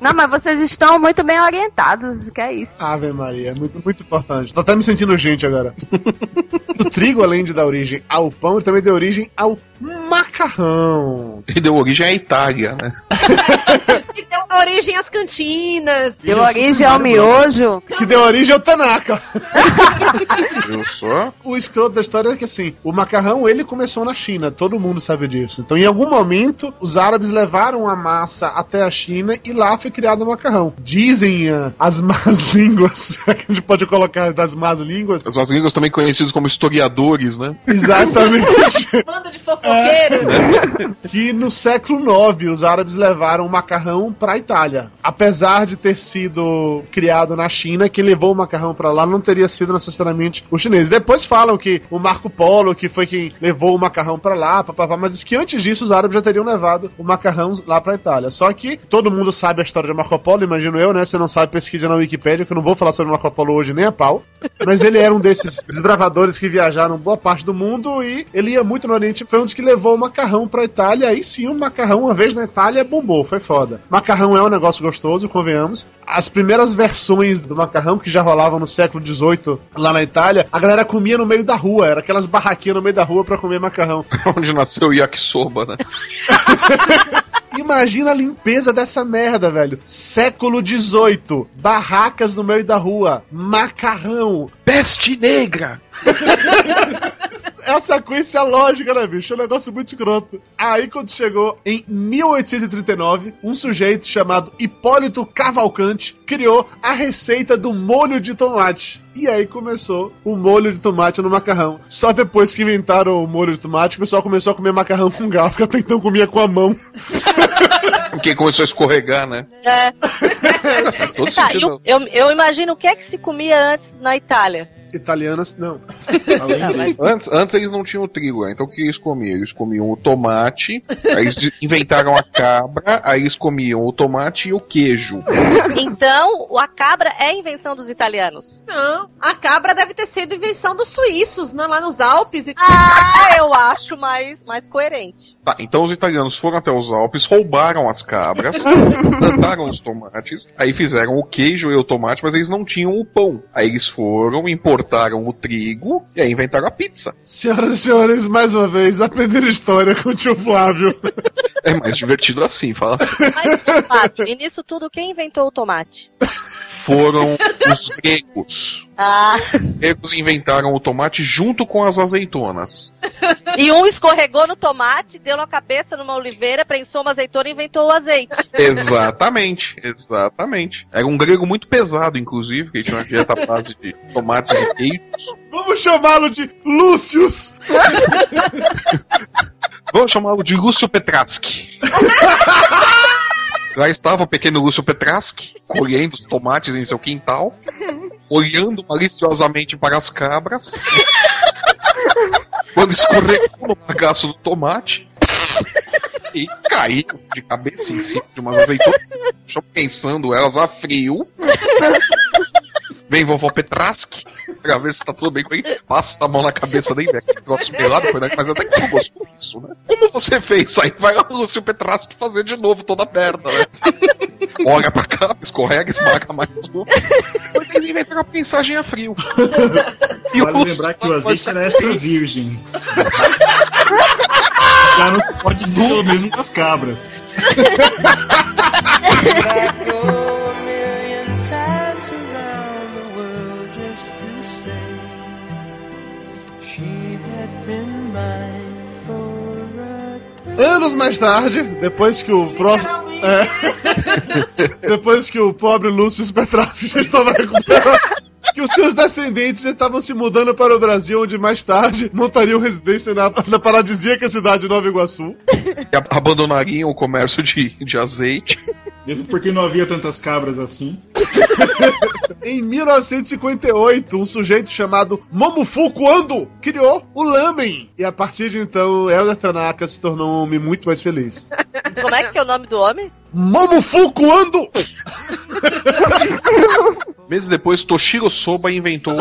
Não, mas vocês estão muito bem orientados, que é isso. Ave Maria, muito, muito importante. Tô até me sentindo gente agora. o trigo, além de dar origem ao pão, ele também deu origem ao macarrão. E deu origem à Itália, né? Que deu origem às cantinas. Deu origem ao miojo. Que deu origem ao Tanaka. Viu só? O escroto da história é que assim, o macarrão ele começou na China, todo mundo sabe disso. Então, em algum momento, os árabes levaram a massa até a China e lá foi criado o macarrão. Dizem ah, as más línguas, que a gente pode colocar das más línguas. As más línguas também conhecidos como historiadores, né? Exatamente. Bando de fofoqueiros. que no século IX os árabes levaram o macarrão para a Itália. Apesar de ter sido criado na China, quem levou o macarrão para lá não teria sido necessariamente os chineses. Depois falam que o Marco Polo, que foi quem levou o macarrão para lá, papapá, mas diz que antes disso os árabes já teriam levado o macarrão lá para a Itália. Só que todo mundo sabe a história de Marco Polo, imagino eu, né? Se não sabe, pesquisa na Wikipédia, que eu não vou falar sobre Marco Polo hoje nem a pau. Mas ele era um desses desbravadores que viajaram boa parte do mundo e ele ia muito no Oriente. Foi um dos que levou o macarrão pra Itália. Aí sim, o macarrão, uma vez na Itália, bombou. Foi foda. Macarrão é um negócio gostoso, convenhamos. As primeiras versões do macarrão que já rolavam no século XVIII lá na Itália, a galera comia no meio da rua. Era aquelas barraquinhas no meio da rua pra comer macarrão. Onde nasceu o yakisoba, né? Imagina a limpeza dessa merda, velho. Século XVIII. Barracas no meio da rua. Macarrão. Peste negra! é a sequência lógica, né, bicho? É um negócio muito escroto. Aí, quando chegou em 1839, um sujeito chamado Hipólito Cavalcante criou a receita do molho de tomate. E aí começou o molho de tomate no macarrão. Só depois que inventaram o molho de tomate, o pessoal começou a comer macarrão com garfo, que até então comia com a mão. Porque começou a escorregar, né? É. Tá, eu, eu, eu imagino o que é que se comia antes na Itália. Italianas, não. Antes, antes eles não tinham trigo, né? então o que eles comiam? Eles comiam o tomate, aí eles inventaram a cabra, aí eles comiam o tomate e o queijo. Então, a cabra é invenção dos italianos. Não, a cabra deve ter sido invenção dos suíços, né? Lá nos Alpes e Ah, eu acho mais, mais coerente. Tá, então os italianos foram até os Alpes, roubaram as cabras, plantaram os tomates, aí fizeram o queijo e o tomate, mas eles não tinham o pão. Aí eles foram, importaram o trigo e aí inventaram a pizza. Senhoras e senhores, mais uma vez, aprender história com o tio Flávio. É mais divertido assim, fala assim. Mas, Fábio, e nisso tudo, quem inventou o tomate? Foram os gregos. Ah, Os gregos inventaram o tomate junto com as azeitonas. e um escorregou no tomate, deu na cabeça numa oliveira, prensou uma azeitona e inventou o azeite. Exatamente, exatamente. Era um grego muito pesado, inclusive, que tinha uma dieta base de tomates e queijos. Vamos chamá-lo de Lúcius. Vamos chamá-lo de Lúcio Petraski. Lá estava o pequeno Lúcio Petraski, colhendo os tomates em seu quintal, olhando maliciosamente para as cabras, quando escorregou no bagaço do tomate e caiu de cabeça em cima de umas azeitonas, pensando elas a frio. Vem vovó Petraski pra ver se tá tudo bem com ele. Passa a mão na cabeça dele, né? Que troço pelado, foi, né? Mas até que ficou gostoso, né? Como você fez isso aí? Vai o Lúcio Petraski fazer de novo toda a merda, né? Olha pra cá, escorrega, esmaga mais um. Porque eles inventaram a mensagem a frio. E Vale lembrar que o azeite era extra virgem. Já não se pode dizer o mesmo das cabras. Anos mais tarde, depois que o prof... É. depois que o pobre Lúcio Petrassi já estava recuperado, que os seus descendentes já estavam se mudando para o Brasil, onde mais tarde montariam residência na, na paradisíaca cidade de Nova Iguaçu. E ab- abandonariam o comércio de, de azeite. Mesmo porque não havia tantas cabras assim. Em 1958, um sujeito chamado Momofuku Ando criou o lamen. E a partir de então, Elder Tanaka se tornou um homem muito mais feliz. Como é que é o nome do homem? Momofuku Ando! Meses depois, Toshiro Soba inventou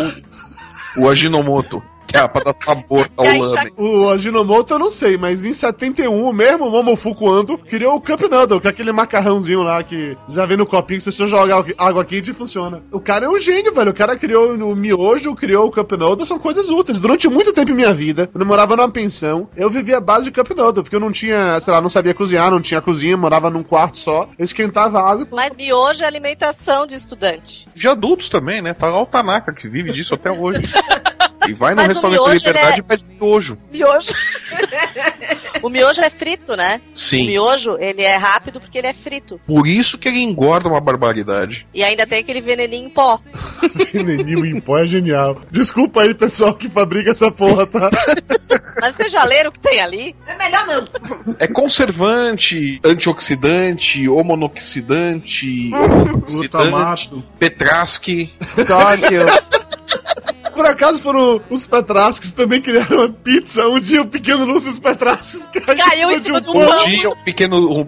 o Ajinomoto, é pra dar sabor ao lamen. O Ajinomoto eu não sei, mas em 71 o mesmo Momofuku Ando criou o Cup Noodle, que é aquele macarrãozinho lá que já vem no copinho, se você jogar água quente funciona. O cara é um gênio, velho. O cara criou o miojo, criou o Cup Noodle, são coisas úteis. Durante muito tempo em minha vida, quando eu morava numa pensão, eu vivia a base de Cup Noodle, porque eu não tinha, sei lá, não sabia cozinhar, não tinha cozinha, morava num quarto só. Eu esquentava água. Mas miojo é alimentação de estudante. De adultos também, né? Tá lá o Tanaka, que vive disso até hoje. E vai no Mas restaurante miojo, Liberdade é- e pede miojo. Miojo. o miojo é frito, né? Sim. O miojo, ele é rápido porque ele é frito. Por isso que ele engorda uma barbaridade. E ainda tem aquele veneninho em pó. Veneninho em pó é genial. Desculpa aí, pessoal, que fabrica essa porra, tá? Mas vocês já leram o que tem ali? É melhor não. É conservante, antioxidante, homonoxidante, Glutamato. Petraski. Sódio. Por acaso foram os Petrasques que também criaram uma pizza? Um dia o pequeno Lúcio Petrasques caiu, Caiu em cima de um Um pão. dia, um pequeno, um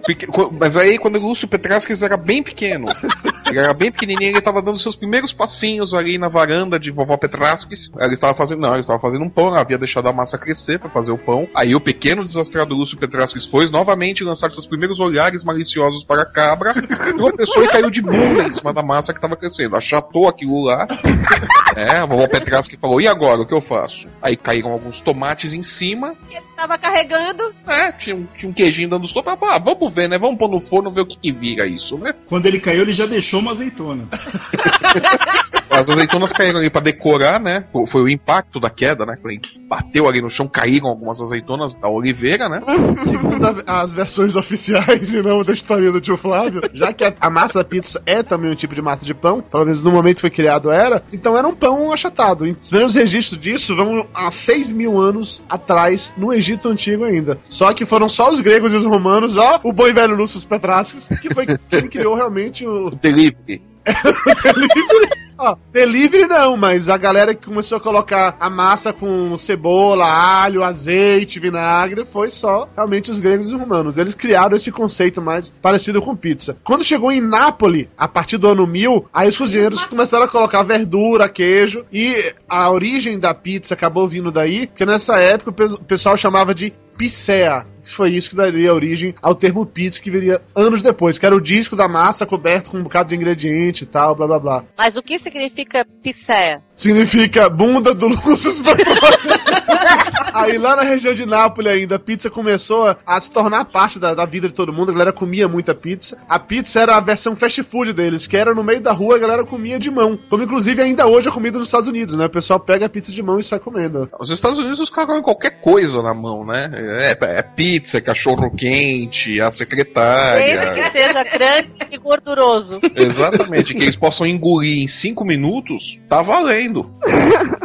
Mas aí, quando o Lúcio Petraski era bem pequeno, ele era bem pequenininho, ele estava dando seus primeiros passinhos ali na varanda de vovó Petraskis. Ele estava fazendo, não, ele estava fazendo um pão, ela havia deixado a massa crescer para fazer o pão. Aí o pequeno desastrado Lúcio Petraskis foi novamente lançar seus primeiros olhares maliciosos para a cabra, tropeçou e caiu de bunda em cima da massa que estava crescendo. Achatou aquilo lá. É, a vovó Petraski falou: e agora, o que eu faço? Aí caíram alguns tomates em cima. Tava carregando. É, tinha um, tinha um queijinho dando sopa. Ela falou, ah, vamos ver, né? Vamos pôr no forno ver o que, que vira isso, né? Quando ele caiu, ele já deixou uma azeitona. As azeitonas caíram ali pra decorar, né? Foi o impacto da queda, né? Quando bateu ali no chão, caíram algumas azeitonas da oliveira, né? Segundo a- as versões oficiais e não da história do tio Flávio, já que a, a massa da pizza é também um tipo de massa de pão, pelo menos no momento que foi criado era, então era um pão achatado. Os primeiros registros disso vão há 6 mil anos atrás, no Egito Antigo ainda. Só que foram só os gregos e os romanos, ó, o bom e velho Lúcio Petrasques, que foi quem criou realmente o, Delivery. Ó, delivery não, mas a galera que começou a colocar a massa com cebola, alho, azeite, vinagre, foi só realmente os gregos e os romanos. Eles criaram esse conceito mais parecido com pizza. Quando chegou em Nápoles, a partir do ano 1000, aí os cozinheiros começaram a colocar verdura, queijo, e a origem da pizza acabou vindo daí, porque nessa época o pe- o pessoal chamava de picea. Foi isso que daria origem ao termo pizza que viria anos depois, que era o disco da massa coberto com um bocado de ingrediente e tal, blá blá blá. Mas o que significa pisséia? Significa bunda do Lúcio Barbosa. Aí lá na região de Nápoles ainda, a pizza começou a, a se tornar parte da, da vida de todo mundo. A galera comia muita pizza. A pizza era a versão fast food deles, que era no meio da rua, a galera comia de mão. Como inclusive ainda hoje é comida nos Estados Unidos, né? O pessoal pega a pizza de mão e sai comendo. Os Estados Unidos os caras comem qualquer coisa na mão, né? É, é pizza, é cachorro quente, a Desde que secretária. seja grande e gorduroso. Exatamente, que eles possam engolir em 5 minutos, tá valendo.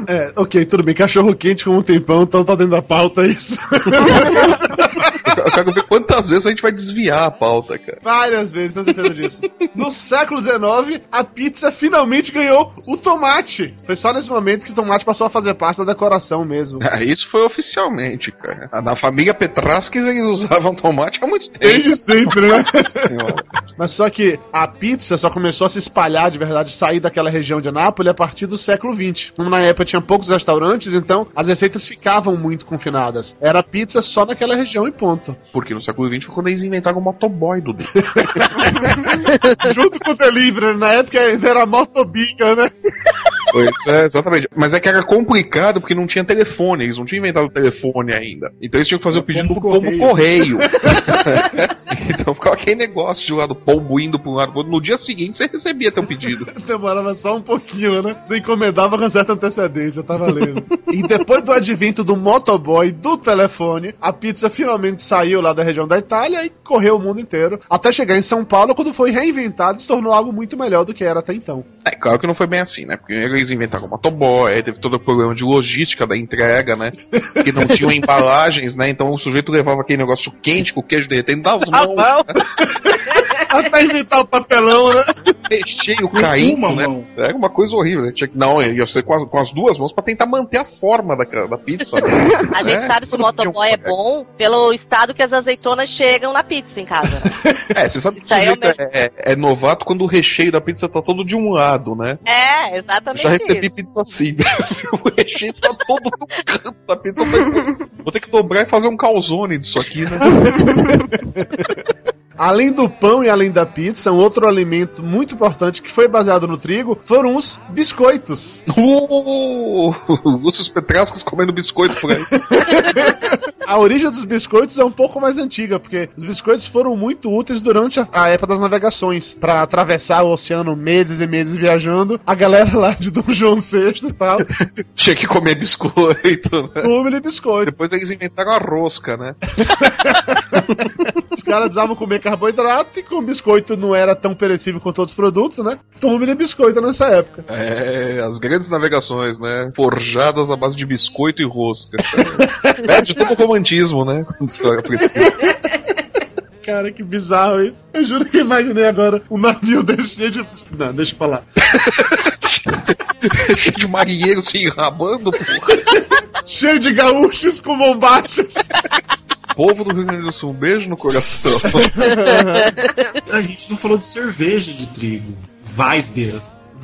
É, ok, tudo bem. Cachorro quente com um tempão, então tá dentro da pauta isso. Eu quero ver quantas vezes a gente vai desviar a pauta, cara. Várias vezes, tenho certeza disso. No século XIX, a pizza finalmente ganhou o tomate. Foi só nesse momento que o tomate passou a fazer parte da decoração mesmo. Ah, Isso foi oficialmente, cara. Na família Petrasques eles usavam tomate há muito tempo. Desde sempre, né? Mas só que a pizza só começou a se espalhar de verdade, sair daquela região de Nápoles a partir do século XX. Como na época tinha poucos restaurantes, então as receitas ficavam muito confinadas. Era pizza só naquela região e ponto. Porque no século XX foi quando eles inventaram o motoboy, Dudu. Junto com o delivery, na época ainda era motobica, né? Pois é, exatamente. Mas é que era complicado porque não tinha telefone, eles não tinham inventado o telefone ainda. Então eles tinham que fazer o pedido Pombo pombo correio. então ficava aquele negócio de lado, pombo indo pra um lado pro outro. No dia seguinte você recebia teu pedido. Demorava só um pouquinho, né? Você encomendava com certa antecedência, tá valendo. e depois do advento do motoboy, do telefone, a pizza finalmente saiu lá da região da Itália e correu o mundo inteiro, até chegar em São Paulo, quando foi reinventado e se tornou algo muito melhor do que era até então. É claro que não foi bem assim, né? Porque eles inventaram o motoboy, aí teve todo o problema de logística da entrega, né? Que não tinham embalagens, né? Então o sujeito levava aquele negócio quente com o queijo derretendo das mãos. Até inventar o papelão, né? Recheio Com caindo, uma né? mão. Era uma coisa horrível, né? Tinha que, não, ia ser com as, com as duas mãos pra tentar manter a forma da, da pizza. né? A gente É, sabe se o motoboy um- é bom pelo estado que as azeitonas chegam na pizza em casa. né? É, você sabe que o Isso aí é o é, é- é novato quando o recheio da pizza tá todo de um lado, né? É, Eu exatamente já recebi isso. pizza assim, o recheio tá todo no canto da pizza. Vou ter que dobrar e fazer um calzone disso aqui, né? Além do pão e além da pizza, um outro alimento muito importante que foi baseado no trigo foram os biscoitos. Uh, Lúcio Petrascos comendo biscoito por aí. A origem dos biscoitos é um pouco mais antiga, porque os biscoitos foram muito úteis durante a, a época das navegações. Pra atravessar o oceano meses e meses viajando, a galera lá de Dom João VI e tal, Tinha que comer biscoito, né? come biscoito. Depois eles inventaram a rosca, né? Os caras precisavam comer carboidrato e com biscoito não era tão perecível quanto outros produtos, né? Tome biscoito nessa época. É, as grandes navegações, né? Forjadas à base de biscoito e rosca. Perde todo o romantismo, né? Cara, que bizarro isso. Eu juro que imaginei agora um navio desse cheio de. Não, deixa eu falar. Cheio de marinheiro se enrabando, porra. cheio de gaúchos com bombachas. Povo do Rio Grande do Sul, um beijo no coração. A gente não falou de cerveja de trigo. Weissbier.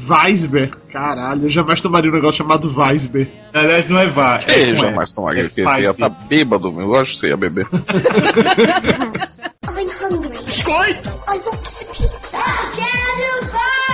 Weisber. Caralho, eu jamais tomaria um negócio chamado Weisber. Aliás, não é Weissbier. Ei, É, jamais tomaria, é porque você ia estar Weissbier. bêbado, meu. Eu acho que você ia beber. I'm hungry. Biscoito! I want some pizza. Quero pão!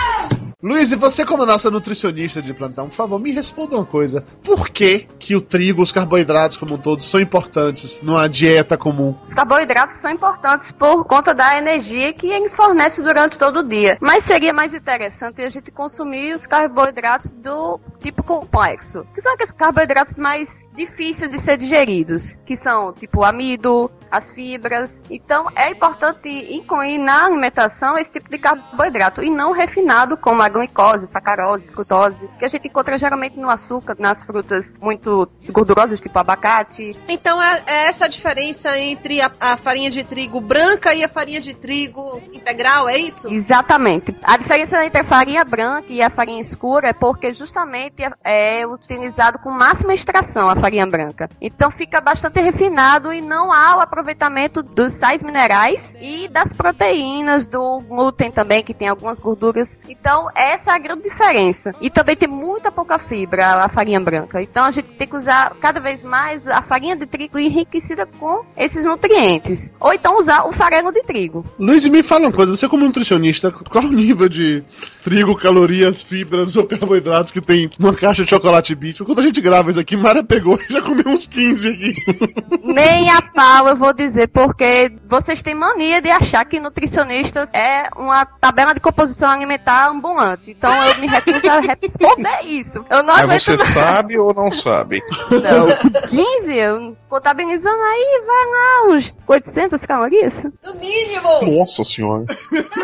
Luiz, e você como nossa nutricionista de plantão, por favor, me responda uma coisa. Por que que o trigo, os carboidratos como um todo, são importantes numa dieta comum? Os carboidratos são importantes por conta da energia que eles fornecem durante todo o dia. Mas seria mais interessante a gente consumir os carboidratos do tipo complexo, que são aqueles carboidratos mais difíceis de ser digeridos, que são tipo amido, as fibras. Então é importante incluir na alimentação esse tipo de carboidrato e não refinado como a glicose, sacarose, frutose, que a gente encontra geralmente no açúcar, nas frutas muito gordurosas, tipo abacate. Então é, é essa a diferença entre a, a farinha de trigo branca e a farinha de trigo integral, é isso? Exatamente. A diferença entre a farinha branca e a farinha escura é porque justamente é utilizado com máxima extração a farinha branca. Então fica bastante refinado e não há o aproveitamento dos sais minerais e das proteínas, do glúten também, que tem algumas gorduras. Então essa é a grande diferença. E também tem muita pouca fibra a farinha branca. Então a gente tem que usar cada vez mais a farinha de trigo enriquecida com esses nutrientes. Ou então usar o farelo de trigo. Luiz, me fala uma coisa, você como nutricionista, qual o nível de trigo, calorias, fibras ou carboidratos que tem numa caixa de chocolate bispo? Quando a gente grava isso aqui, Mara pegou e já comeu uns 15 aqui. Nem a pau eu vou dizer, porque vocês têm mania de achar que nutricionistas é uma tabela de composição alimentar ambulante. Então eu me recuso a responder isso. Eu não Mas aguento você mais. sabe ou não sabe? Não, 15, eu contabilizando aí, vai lá, uns 800 calorias. No mínimo! Nossa senhora.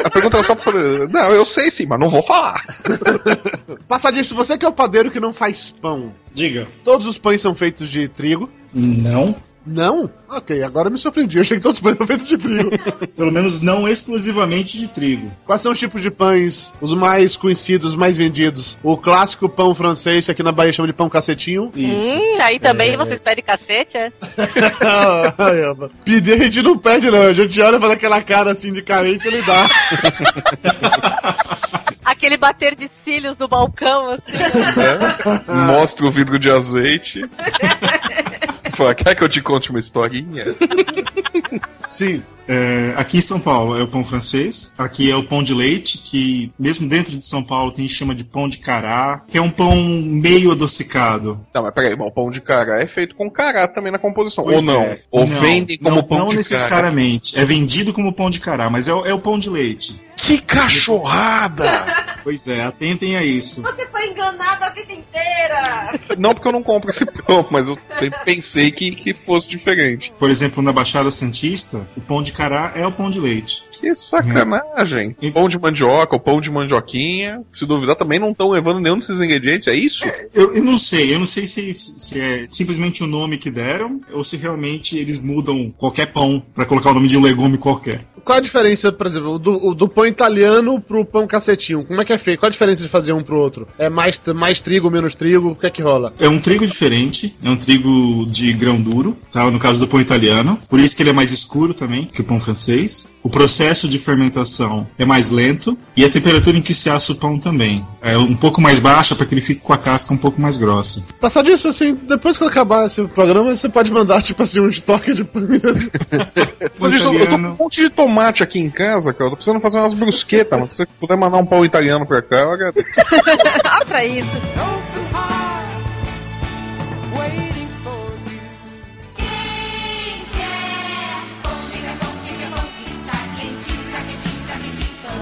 A pergunta era só pra saber. Não, eu sei sim, mas não vou falar. Passar disso, você que é o padeiro que não faz pão. Diga. Todos os pães são feitos de trigo? Não. Não? Ok, agora me surpreendi. Eu achei que todos os pães são feitos de trigo. Pelo menos não exclusivamente de trigo. Quais são os tipos de pães, os mais conhecidos, os mais vendidos? O clássico pão francês, que aqui na Bahia chama de pão cacetinho. Hum, aí também É. vocês pedem cacete, é? Pedir a gente não pede, não. A gente olha e faz aquela cara assim de carente e ele dá. Aquele bater de cílios no balcão, assim. É. Mostra o vidro de azeite. Fala, quer que eu te conte uma historinha? Sim. É, aqui em São Paulo é o pão francês, aqui é o pão de leite, que mesmo dentro de São Paulo tem chama de pão de cará, que é um pão meio adocicado. Não, mas peraí, o pão de cará é feito com cará também na composição. Pois ou não? é. Ou Não, vendem como não, pão não de necessariamente. É vendido como pão de cará, mas é, o- é o pão de leite. cará. Que cachorrada! Pois é, atentem a isso. Você foi enganado a vida inteira! não porque eu não compro esse pão, mas eu sempre pensei que, que fosse diferente. Por exemplo, na Baixada Santista, o pão de cará é o pão de leite. Que sacanagem. Pão de mandioca, o pão de mandioquinha. Se duvidar, também não estão levando nenhum desses ingredientes, é isso? Eu, eu não sei, eu não sei se, se é simplesmente o nome que deram ou se realmente eles mudam qualquer pão pra colocar o nome de um legume qualquer. Qual a diferença, por exemplo, do, do pão italiano pro pão cacetinho? Como é que é feito? Qual a diferença de fazer um pro outro? É mais, mais trigo, menos trigo? O que é que rola? É um trigo diferente, é um trigo de grão duro, tá? No caso do pão italiano. Por isso que ele é mais escuro também que o pão francês. O processo de fermentação é mais lento e a temperatura em que se assa o pão também é um pouco mais baixa para que ele fique com a casca um pouco mais grossa. Passar disso, assim, depois que acabar esse programa, você pode mandar, tipo assim, um estoque de pães. Eu tô, eu tô com um monte de tomate aqui em casa, cara. Eu tô precisando fazer umas brusquetas, mas se você puder mandar um pão italiano pra cá, eu agradeço. ah, pra isso.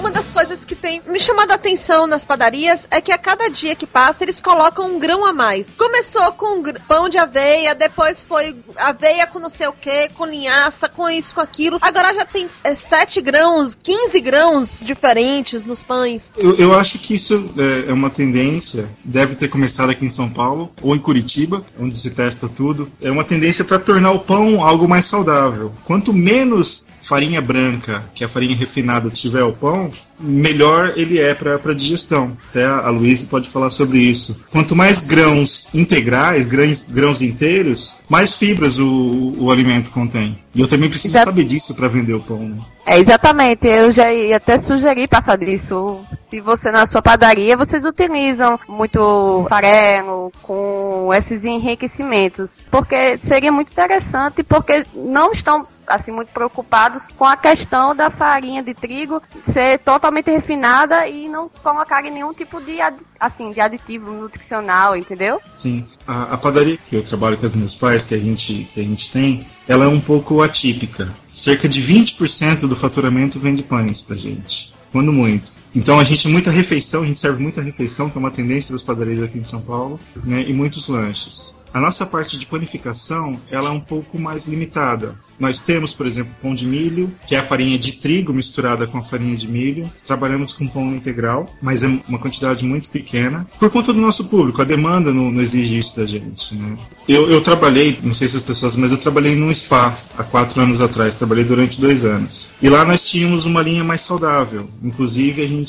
Uma das coisas que tem me chamado a atenção nas padarias é que a cada dia que passa eles colocam um grão a mais. Começou com pão de aveia, depois foi aveia com não sei o que, com linhaça, com isso, com aquilo. Agora já tem é, 7 grãos, 15 grãos diferentes nos pães. Eu, eu acho que isso é, é uma tendência, deve ter começado aqui em São Paulo ou em Curitiba, onde se testa tudo. É uma tendência para tornar o pão algo mais saudável. Quanto menos farinha branca, que é a farinha refinada, tiver o pão, melhor ele é para digestão. Até a Luísa pode falar sobre isso. Quanto mais grãos integrais, grãos, grãos inteiros, mais fibras o, o alimento contém. E eu também preciso Exato. saber disso para vender o pão. Né? É, exatamente. Eu já ia até sugerir passar disso. Se você na sua padaria, vocês utilizam muito farelo com esses enriquecimentos. Porque seria muito interessante, porque não estão assim muito preocupados com a questão da farinha de trigo ser totalmente refinada e não colocarem nenhum tipo de assim de aditivo nutricional, entendeu? Sim, a, a padaria que eu trabalho com os meus pais, que a gente, que a gente tem, ela é um pouco atípica. Cerca de 20% do faturamento vem de pães pra gente. Quando muito. Então a gente muita refeição, a gente serve muita refeição, que é uma tendência das padarias aqui em São Paulo, né, e muitos lanches. A nossa parte de panificação, ela é um pouco mais limitada. Nós temos, por exemplo, pão de milho, que é a farinha de trigo misturada com a farinha de milho. Trabalhamos com pão integral, mas é uma quantidade muito pequena. Por conta do nosso público, a demanda não, não exige isso da gente. Né? Eu, eu trabalhei, não sei se as pessoas, mas eu trabalhei num spa há quatro anos atrás. Trabalhei durante dois anos. E lá nós tínhamos uma linha mais saudável. Inclusive, a gente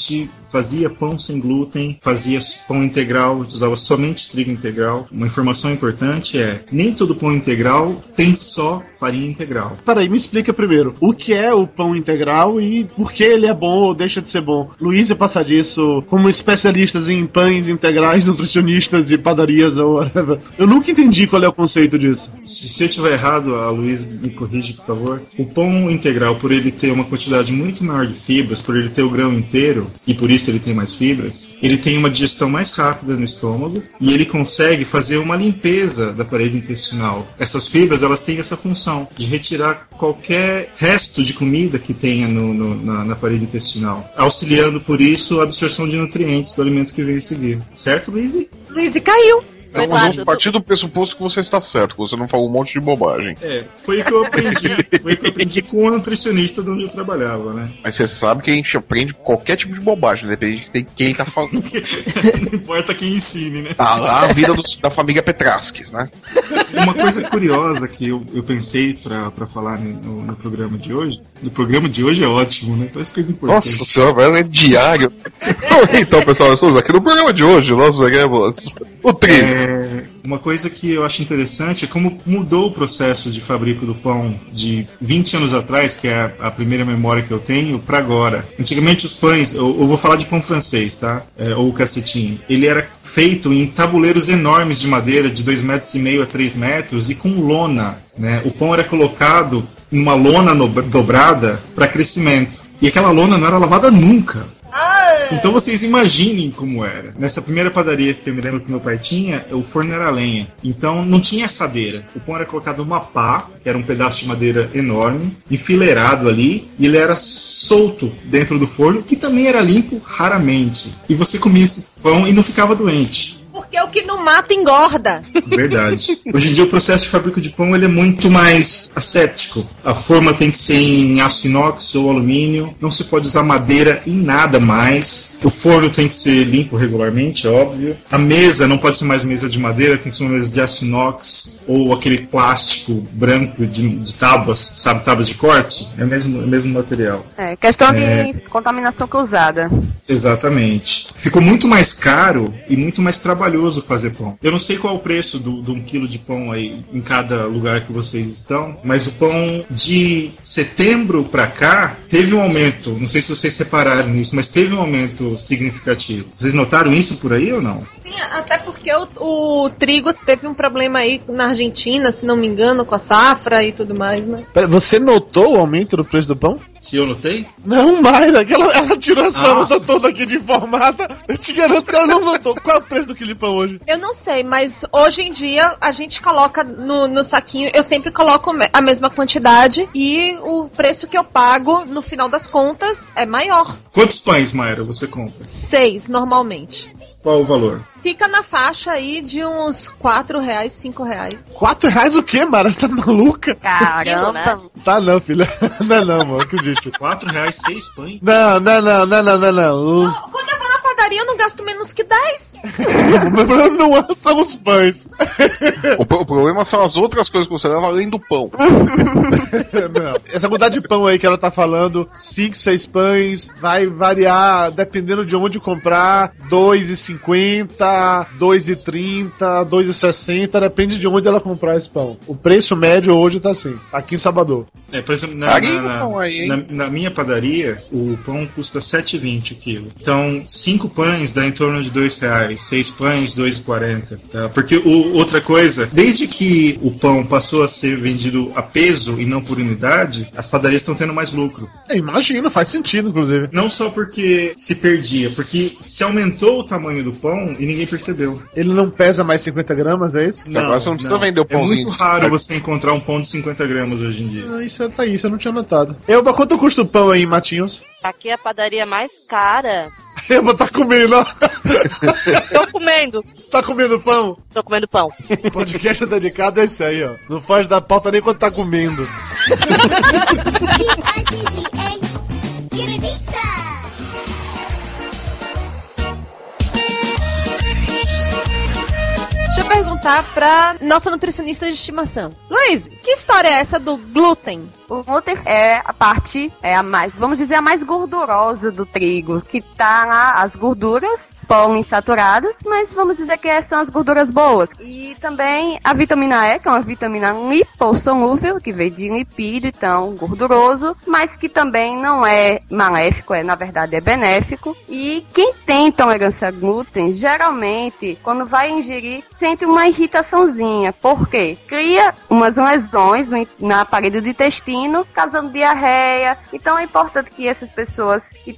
fazia pão sem glúten, fazia pão integral, usava somente trigo integral. Uma informação importante é: nem todo pão integral tem só farinha integral. Peraí, me explica primeiro. O que é o pão integral e por que ele é bom ou deixa de ser bom? Luiz ia passar disso como especialistas em pães integrais, nutricionistas e padarias ou whatever. Eu nunca entendi qual é o conceito disso. Se, se eu estiver errado, a Luiz me corrige, por favor. O pão integral, por ele ter uma quantidade muito maior de fibras, por ele ter o grão inteiro, e por isso ele tem mais fibras, ele tem uma digestão mais rápida no estômago e ele consegue fazer uma limpeza da parede intestinal. Essas fibras, elas têm essa função de retirar qualquer resto de comida que tenha no- no- na, na parede intestinal, auxiliando por isso a absorção de nutrientes do alimento que vem a seguir. Certo, Luiz? Luiz caiu. Então vamos partir do pressuposto que você está certo, que você não falou um monte de bobagem. É, foi o que eu aprendi. foi o que eu aprendi com a nutricionista de onde eu trabalhava, né? Mas você sabe que a gente aprende qualquer tipo de bobagem, depende de quem tá falando. Não importa quem ensine, né? Tá lá a vida dos- da família Petrasques, né? Uma coisa curiosa que eu, eu pensei pra, pra falar no, no programa de hoje. O programa de hoje é ótimo, né? Traz coisa importante. Nossa senhora, velho, é diário. então, pessoal, estamos aqui no programa de hoje. Nós veremos o trigo. É, uma coisa que eu acho interessante é como mudou o processo de fabrico do pão de 20 anos atrás, que é a, primeira memória que eu tenho, para agora. Antigamente os pães, eu, eu vou falar de pão francês, tá? É, ou cacetinho. Ele era feito em tabuleiros enormes de madeira de 2,5 metros e meio a 3 metros e com lona. Né? O pão era colocado em uma lona dobrada para crescimento. E aquela lona não era lavada nunca. Então vocês imaginem como era. Nessa primeira padaria que eu me lembro que meu pai tinha, o forno era lenha. Então não tinha assadeira. O pão era colocado numa pá, que era um pedaço de madeira enorme, enfileirado ali, e ele era solto dentro do forno, que também era limpo raramente. E você comia esse pão e não ficava doente. Porque o que não mata engorda. Verdade. Hoje em dia o processo de fabrico de pão ele é muito mais asséptico. A forma tem que ser em aço inox ou alumínio. Não se pode usar madeira em nada mais. O forno tem que ser limpo regularmente, é óbvio. A mesa não pode ser mais mesa de madeira, tem que ser uma mesa de aço inox ou aquele plástico branco de, de tábuas, sabe, tábuas de corte. É o mesmo, é o mesmo material. É, questão É. de contaminação cruzada. Exatamente. Ficou muito mais caro e muito mais trabalhoso fazer pão. Eu não sei qual é o preço do- de um quilo de pão aí em cada lugar que vocês estão, mas o pão de setembro pra cá teve um aumento. Não sei se vocês separaram nisso, mas teve um aumento significativo. Vocês notaram isso por aí ou não? Sim, até porque o, o trigo teve um problema aí na Argentina, se não me engano, com a safra e tudo mais, né? Você notou o aumento do preço do pão? Se eu notei? Não, Mayra, ela, ela tirou essa Ah. nota toda aqui de informada. Eu te garanto que ela não notou. Qual é o preço do quilo de pão hoje? Eu não sei, mas hoje em dia a gente coloca no, no saquinho, eu sempre coloco a mesma quantidade e o preço que eu pago no final das contas é maior. Quantos pães, Mayra, você compra? Seis, normalmente. Qual o valor? Fica na faixa aí de uns quatro reais, cinco reais. Quatro reais o quê, Mara? Você tá maluca? Caramba. Tá não, filha. Não, não, mano, acredite. Quatro reais, seis pães? Não, não, não, não, não, não, não. Os... Quando eu padaria eu não gasto menos que 10. o problema não são os pães. O, pro- o problema são as outras coisas que você leva além do pão. Não. Essa quantidade de pão aí que ela tá falando, 5, 6 pães, vai variar dependendo de onde comprar, 2,50, 2,30, 2,60, depende de onde ela comprar esse pão. O preço médio hoje tá assim, aqui em Salvador. É, por exemplo, na, na- na- na minha padaria, o pão custa 7,20 o quilo. Então, cinco pães pães dá em torno de dois reais, seis pães, dois e quarenta, tá? Porque o, outra coisa, desde que o pão passou a ser vendido a peso e não por unidade, as padarias estão tendo mais lucro. Eu imagino, faz sentido, inclusive. Não só porque se perdia, porque se aumentou o tamanho do pão e ninguém percebeu. Ele não pesa mais 50 gramas, é isso? Agora você não precisa vender o É muito raro você encontrar um pão de 50 gramas hoje em dia. Ah, isso é- tá aí, isso eu não tinha notado. Eu, quanto custa o pão aí em Matinhos? Aqui é a padaria mais cara. Vou tá comendo, ó. Tô comendo. Tá comendo pão? Tô comendo pão. O podcast é dedicado a isso aí, ó. Não faz da pauta nem quando tá comendo. Deixa eu perguntar pra nossa nutricionista de estimação. Luiz, que história é essa do glúten? O glúten é a parte, é a mais, vamos dizer, a mais gordurosa do trigo, que tá lá as gorduras poliinsaturadas, mas vamos dizer que são as gorduras boas. E também a vitamina E, que é uma vitamina lipossolúvel, que vem de lipídio, então gorduroso, mas que também não é maléfico, é na verdade é benéfico. E quem tem intolerância a glúten, geralmente, quando vai ingerir, sente uma irritaçãozinha. Por quê? Cria umas lesões no- na parede do intestino, causando diarreia. Então é importante que essas pessoas que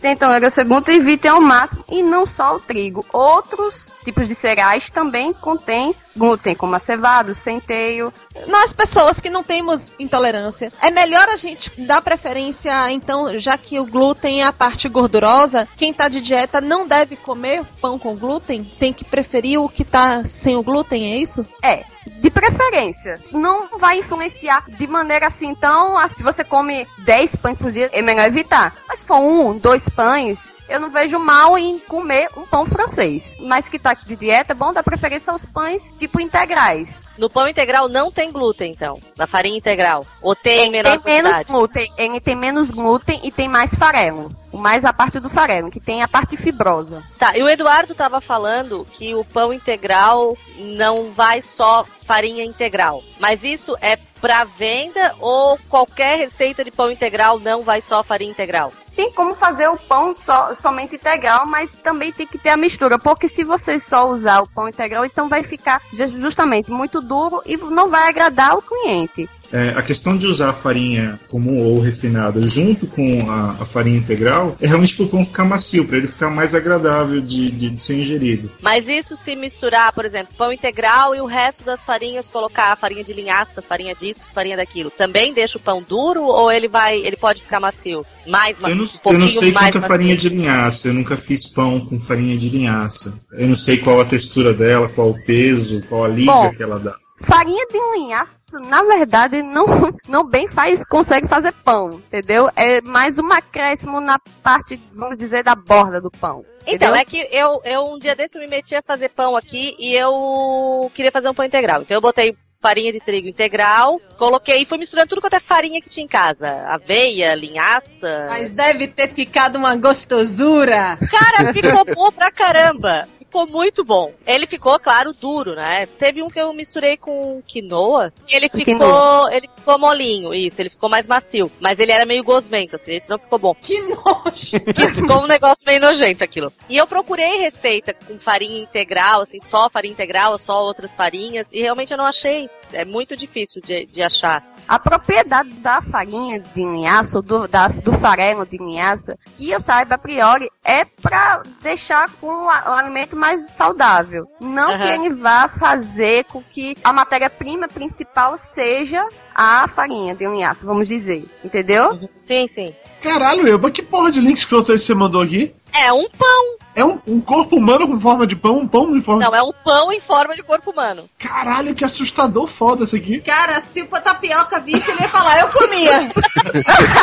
a glúten evitem ao máximo, e não só o trigo. Outros tipos de cereais também contêm glúten, como a cevada, o centeio. Nós, pessoas que não temos intolerância, é melhor a gente dar preferência, então, já que o glúten é a parte gordurosa, quem tá de dieta não deve comer pão com glúten? Tem que preferir o que tá sem o glúten, é isso? É, de preferência. Não vai influenciar de maneira assim, então, ah, se você come 10 pães por dia, é melhor evitar. Mas se for um, dois pães, eu não vejo mal em comer um pão francês. Mas que tá de dieta, é bom dar preferência aos pães tipo integrais. No pão integral não tem glúten, então. Na farinha integral. Ou tem menor tem menos glúten, ele tem menos glúten e tem mais farelo. O mais a parte do farelo, que tem a parte fibrosa. Tá, e o Eduardo tava falando que o pão integral não vai só farinha integral. Mas isso é pra venda ou qualquer receita de pão integral não vai só farinha integral? Tem como fazer o pão só- somente integral, mas também tem que ter a mistura, porque se você só usar o pão integral, então vai ficar ju- justamente muito duro e não vai agradar o cliente. É, a questão de usar a farinha comum ou refinada junto com a, a farinha integral é realmente para o pão ficar macio, para ele ficar mais agradável de, de- de ser ingerido. Mas isso se misturar, por exemplo, pão integral e o resto das farinhas, colocar farinha de linhaça, farinha disso, farinha daquilo, também deixa o pão duro ou ele vai, ele pode ficar macio? Mais macio, Eu não, um eu não sei mais quanto a macio. farinha de linhaça, eu nunca fiz pão com farinha de linhaça. Eu não sei qual a textura dela, qual o peso, qual a liga Bom. que ela dá. Farinha de linhaça, na verdade, não, não bem faz, consegue fazer pão, entendeu? É mais um acréscimo na parte, vamos dizer, da borda do pão. Então, entendeu? é que eu, eu um dia desse eu me meti a fazer pão aqui e eu queria fazer um pão integral. Então eu botei farinha de trigo integral, coloquei e fui misturando tudo quanto é farinha que tinha em casa. Aveia, linhaça. Mas deve ter ficado uma gostosura. Cara, ficou bom pra caramba. Ficou muito bom. Ele ficou, claro, duro, né? Teve um que eu misturei com quinoa. E ele ficou, Quinoa. ele ficou molinho, isso. Ele ficou mais macio. Mas ele era meio gosmento, assim. Esse não ficou bom. Que nojo. Que ficou um negócio meio nojento aquilo. E eu procurei receita com farinha integral, assim, só farinha integral ou só outras farinhas. E realmente eu não achei. É muito difícil de, de achar. A propriedade da farinha de linhaça, ou do, da, do farelo de linhaça, que eu saiba a priori, é pra deixar com o, a- mais saudável. Não Aham. que ele vá fazer com que a matéria-prima principal seja a farinha de linhaça, vamos dizer. Entendeu? Sim, sim. Caralho, Elba, que porra de link escroto esse que você mandou aqui? É um pão. É um, um corpo humano com forma de pão? Um pão em forma Não, é um pão em forma de corpo humano. Caralho, que assustador foda esse aqui. Cara, se o tapioca visse, ele ia falar, eu comia.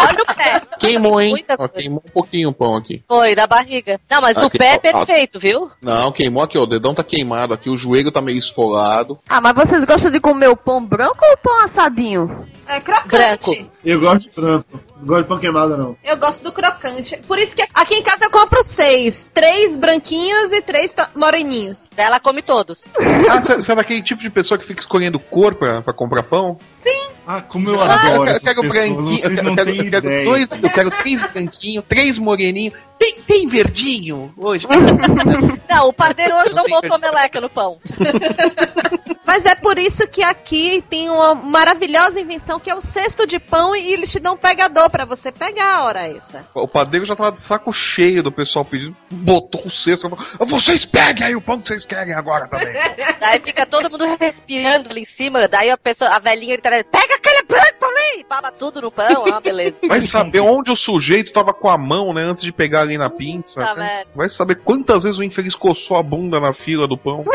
Olha o pé. Queimou, hein? Ó, queimou um pouquinho o pão aqui. Foi, da barriga. Não, mas o pé é perfeito, viu? Não, queimou aqui, ó. O dedão tá queimado aqui, o joelho tá meio esfolado. Ah, mas vocês gostam de comer o pão branco ou o pão assadinho? É crocante. Eu gosto de branco. Não gosto de pão queimado, não. Eu gosto do crocante. Por isso que aqui em casa eu compro seis. Três branquinhos e três moreninhos. Ela come todos. Ah, você você é daquele tipo de pessoa que fica escolhendo cor pra, pra comprar pão? Sim. Ah, como eu Ah, adoro eu essas quero pessoas, branquinho, vocês eu não quero, têm eu quero dois, eu quero três branquinhos, três moreninhos. Tem, tem verdinho hoje? Não, o padeiro hoje não Não botou meleca no pão. Mas é por isso que aqui tem uma maravilhosa invenção que é o cesto de pão e eles te dão um pegador pra você pegar a hora essa. O padeiro já tava de saco cheio do pessoal pedindo, botou o cesto. falou, Vocês peguem aí o pão que vocês querem agora também. Daí fica todo mundo respirando ali em cima, daí a pessoa, a velhinha grita, pega aquele branco pra mim! Baba tudo no pão, uma beleza. Vai saber onde o sujeito tava com a mão, né, antes de pegar ali na pinça. Puta né? merda. Vai saber quantas vezes o infeliz coçou a bunda na fila do pão.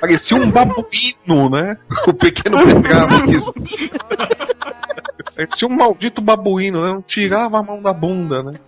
Parecia um babuíno, né? O pequeno Petravskis. Parecia um maldito babuíno, né? Não tirava a mão da bunda, né?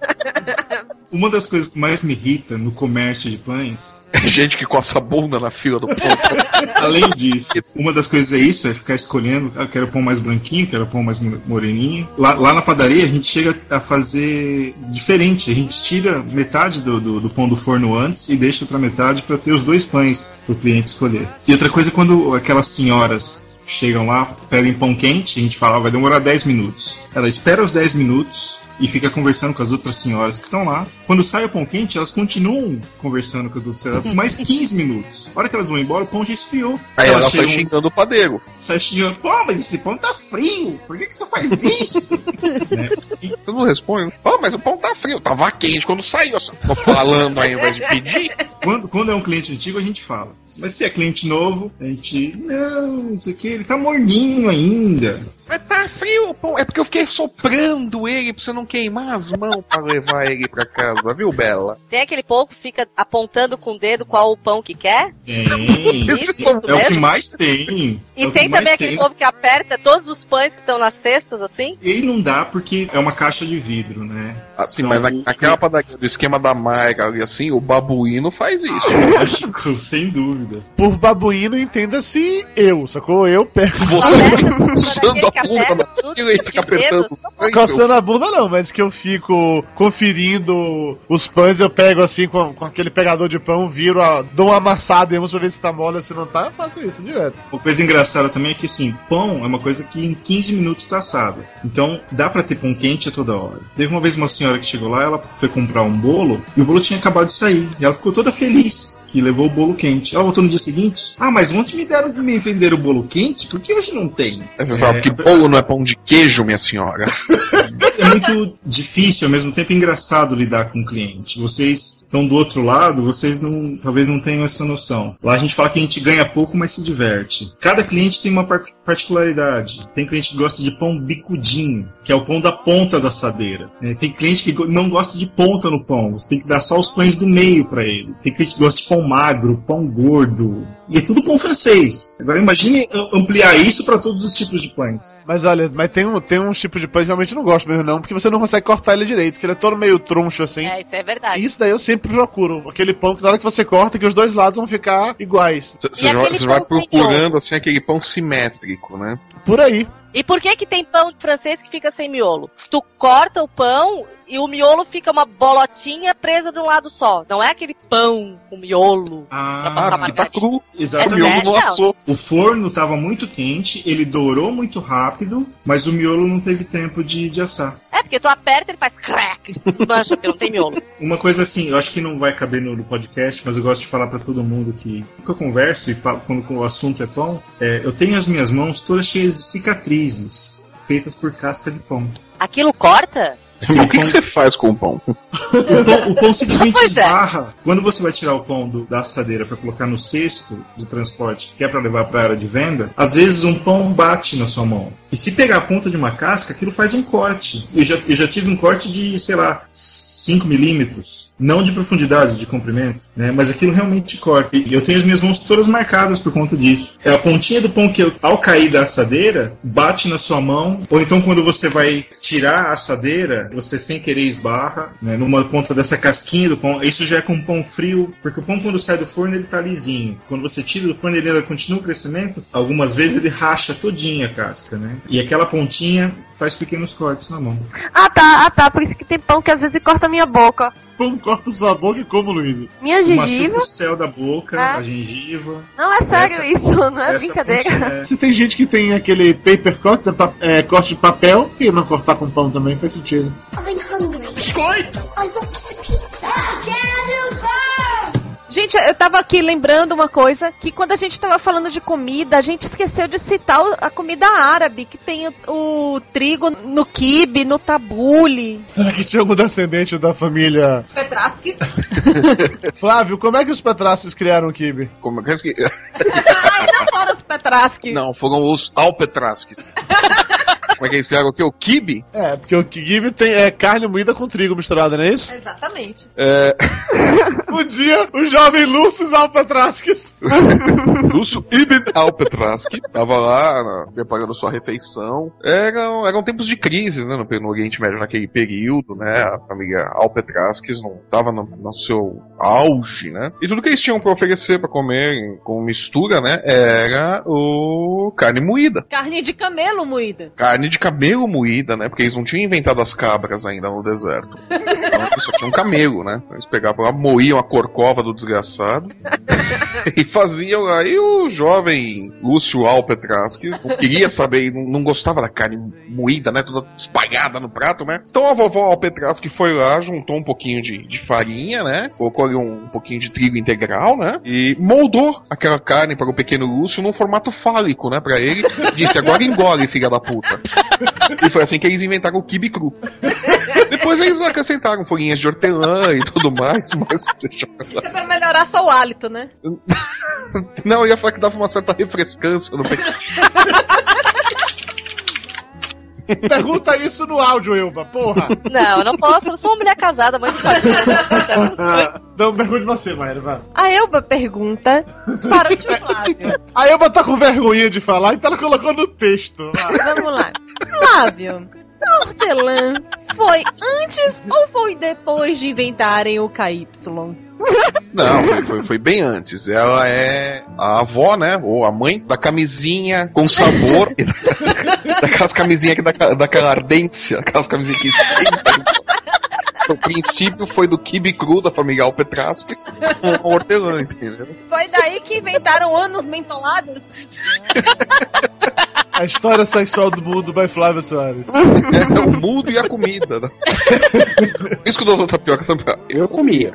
Uma das coisas que mais me irrita no comércio de pães, Gente que coça a bunda na fila do pão. além disso, uma das coisas é isso, é ficar escolhendo, ah, quero pão mais branquinho, quero pão mais mo- moreninho. Lá, lá na padaria a gente chega a fazer diferente, a gente tira metade do, do, do pão do forno antes e deixa outra metade para ter os dois pães para o cliente escolher. E outra coisa é quando aquelas senhoras chegam lá, pedem pão quente, a gente fala, "Ah, vai demorar 10 minutos. Ela espera os 10 minutos e fica conversando com as outras senhoras que estão lá. Quando sai o pão quente, elas continuam conversando com as outras senhoras por mais 15 minutos. A hora que elas vão embora, o pão já esfriou. Aí ela Elas sai chegam- xingando o padeiro. sai xingando, pô, mas esse pão tá frio, por que, que você faz isso? Né? Você não responde. Pô, mas o pão tá frio. Tava quente quando saiu. Tô falando aí ao invés de pedir. Quando, quando é um cliente antigo, a gente fala. Mas se é cliente novo, a gente. Não, não sei o que, ele tá morninho ainda. Mas tá frio o pão. É porque eu fiquei soprando ele pra você não queimar as mãos pra levar ele pra casa, viu, Bela? Tem aquele povo que fica apontando com o dedo qual o pão que quer? Tem. É o que mais tem. E É o que tem também aquele tem. povo que aperta todos os pães que estão nas cestas, assim? E não dá porque é uma caixa de vidro, né? Assim, Então, mas na, o- naquela padaria do esquema da Maica ali, assim, o babuíno faz isso. Lógico, sem dúvida. Por babuíno, entenda-se eu, sacou? Eu pego. Você usando a e fica apertando. Coçando a bunda não, mas que eu fico conferindo os pães, eu pego assim com, com aquele pegador de pão, viro, a, dou uma amassada e vamos pra ver se tá mole ou se não tá, eu faço isso direto. Uma coisa engraçada também é que assim, pão é uma coisa que em 15 minutos tá assado. Então dá pra ter pão quente a toda hora. Teve uma vez uma senhora que chegou lá, ela foi comprar um bolo e o bolo tinha acabado de sair. E ela ficou toda feliz que levou o bolo quente. Ela voltou no dia seguinte: Ah, mas ontem me deram me venderam o bolo quente, por que hoje não tem? Aí Você fala, que bolo não é pão de queijo, minha senhora. É muito difícil, ao mesmo tempo engraçado lidar com o cliente. Vocês estão do outro lado, vocês não, talvez não tenham essa noção. Lá a gente fala que a gente ganha pouco, mas se diverte. Cada cliente tem uma par- particularidade. Tem cliente que gosta de pão bicudinho, que é o pão da ponta da assadeira. É, tem cliente que não gosta de ponta no pão. Você tem que dar só os pães do meio para ele. Tem cliente que gosta de pão magro, pão gordo. E é tudo pão francês. Agora imagine ampliar isso para todos os tipos de pães. Mas olha, mas tem, um, tem uns tipos de pães que eu realmente não gosto mesmo não, porque você não consegue cortar ele direito, porque ele é todo meio troncho assim. É, isso é verdade. Isso daí eu sempre procuro. Aquele pão que na hora que você corta, que os dois lados vão ficar iguais. Você E vai, vai procurando, assim, aquele pão simétrico, né? Por aí. E por que que tem pão francês que fica sem miolo? Tu corta o pão e o miolo fica uma bolotinha presa de um lado só. Não é aquele pão com miolo. Ah, passar porque tá cru. O Exatamente. miolo não Não. assou. O forno estava muito quente, ele dourou muito rápido, mas o miolo não teve tempo de, de assar. É, porque tu aperta e ele faz crack, se desmancha, porque não tem miolo. Uma coisa assim, eu acho que não vai caber no, no podcast, mas eu gosto de falar para todo mundo que que eu converso e falo quando o assunto é pão, é, eu tenho as minhas mãos todas cheias de cicatrizes feitas por casca de pão. Aquilo corta? O que, que você faz com o pão? O pão, o pão simplesmente Pois é. esbarra. Quando você vai tirar o pão do- da assadeira para colocar no cesto de transporte que é para levar para a área de venda, às vezes um pão bate na sua mão. E se pegar a ponta de uma casca, aquilo faz um corte. Eu já, eu já tive um corte de, sei lá, 5 milímetros. Não de profundidade, de comprimento, né? Mas aquilo realmente corta. E eu tenho as minhas mãos todas marcadas por conta disso. É a pontinha do pão que, eu- ao cair da assadeira, bate na sua mão. Ou então, quando você vai tirar a assadeira, você sem querer esbarra, né? Numa ponta dessa casquinha do pão. Isso já é com pão frio, porque o pão, quando sai do forno, ele tá lisinho. Quando você tira do forno, ele ainda continua o crescimento. Algumas vezes ele racha todinha a casca, né? E aquela pontinha faz pequenos cortes na mão. Ah tá, ah tá, por isso que tem pão que às vezes corta a minha boca. Pão corta sua boca e como, Luiz? Minha gengiva. o céu da boca, Ah. a gengiva. Não, é sério Essa- isso, não é brincadeira. pontinha- Se tem gente que tem aquele paper cut, pa- é, corte de papel, e não cortar com pão também faz sentido. I'm hungry. Biscoito! I want some pizza. Jennifer! Gente, eu tava aqui lembrando uma coisa, que quando a gente tava falando de comida, a gente esqueceu de citar o- a comida árabe, que tem o, o trigo no kibe, no tabule. Será que tinha algum descendente da família Petraskis. Flávio, como é que os Petrasses criaram o kibe? Como é que... Ai, não foram os Petraskis. Não, foram os Alpetraskis. Como é que eles o quê? O kibe? É, porque o kibe tem é, carne moída com trigo misturada, não é isso? Exatamente. É... Um dia, o jovem Lúcio Alpetrasques. Lúcio Ibn Alpetraski tava lá na- preparando sua refeição. Eram, eram tempos de crise, né, no, no Oriente Médio naquele período, né? A família Alpetraskis não tava no, no seu auge, né? E tudo que eles tinham pra oferecer pra comer em- com mistura, né? Era o carne moída. Carne de camelo moída. Carne de camelo moída, né? Porque eles não tinham inventado as cabras ainda no deserto. Então eles só tinham camelo, né? Eles pegavam lá, moíam a corcova do desgraçado e faziam. Aí o jovem Lúcio Alpetraskis não queria saber, não, gostava da carne moída, né? Toda espalhada no prato, né? Então a vovó Alpetraski foi lá, juntou um pouquinho de, de farinha, né? Colocou ali um, um pouquinho de trigo integral, né? E moldou aquela carne para o pequeno Lúcio num formato fálico, né? Pra ele. Disse: agora engole, filha da puta. E foi assim que eles inventaram o kibe cru. Depois eles acrescentaram folhinhas de hortelã e tudo mais, mas deixa. Isso é pra melhorar só o hálito, né? Não, eu ia falar que dava uma certa refrescância no peito. Pergunta isso no áudio, Elba, porra. Não, eu não posso, eu sou uma mulher casada, coisas. Não, pergunte você, Mayra, vai. A Elba pergunta para o tio Flávio. A Elba tá com vergonha de falar, então ela colocou no texto. vai. Vamos lá. Flávio, a hortelã foi antes ou foi depois de inventarem o KY? Não, foi, foi, foi bem antes. Ela é a avó, né? Ou a mãe da camisinha com sabor. da- daquelas camisinhas que dá, daquela ardência. Aquelas camisinhas que esquentam. O princípio foi do kibe cru da família Alpetraskis com hortelã, entendeu? Foi daí que inventaram anos mentolados? A história sexual do mundo by Flávio Soares. É o mundo e a comida. Né? Isso que o doutor Tapioca Eu comia.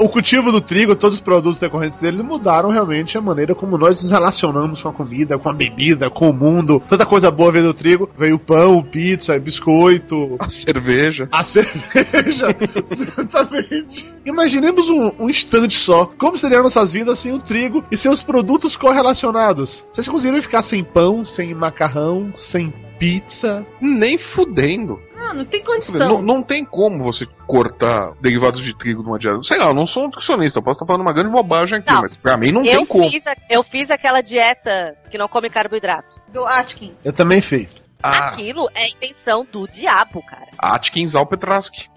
O cultivo do trigo, todos os produtos decorrentes dele mudaram realmente a maneira como nós nos relacionamos com a comida, com a bebida, com o mundo. Tanta coisa boa veio do trigo. Veio pão, pizza, biscoito, A cerveja. a cerveja. Certamente. Imaginemos um, um instante só. Como seriam nossas vidas sem o trigo e seus produtos correlacionados? Vocês conseguiriam ficar sem pão, sem macarrão, sem pizza? Nem fudendo. Não, não tem Não, condição. não tem como você cortar derivados de trigo numa dieta. Sei lá, eu não sou nutricionista, eu posso estar falando uma grande bobagem aqui, Não. mas pra mim não eu, tem como. a- eu fiz aquela dieta que não come carboidrato. Do Atkins. Eu também fiz. Ah, Aquilo é invenção do diabo, cara. Atkins Alpetraski.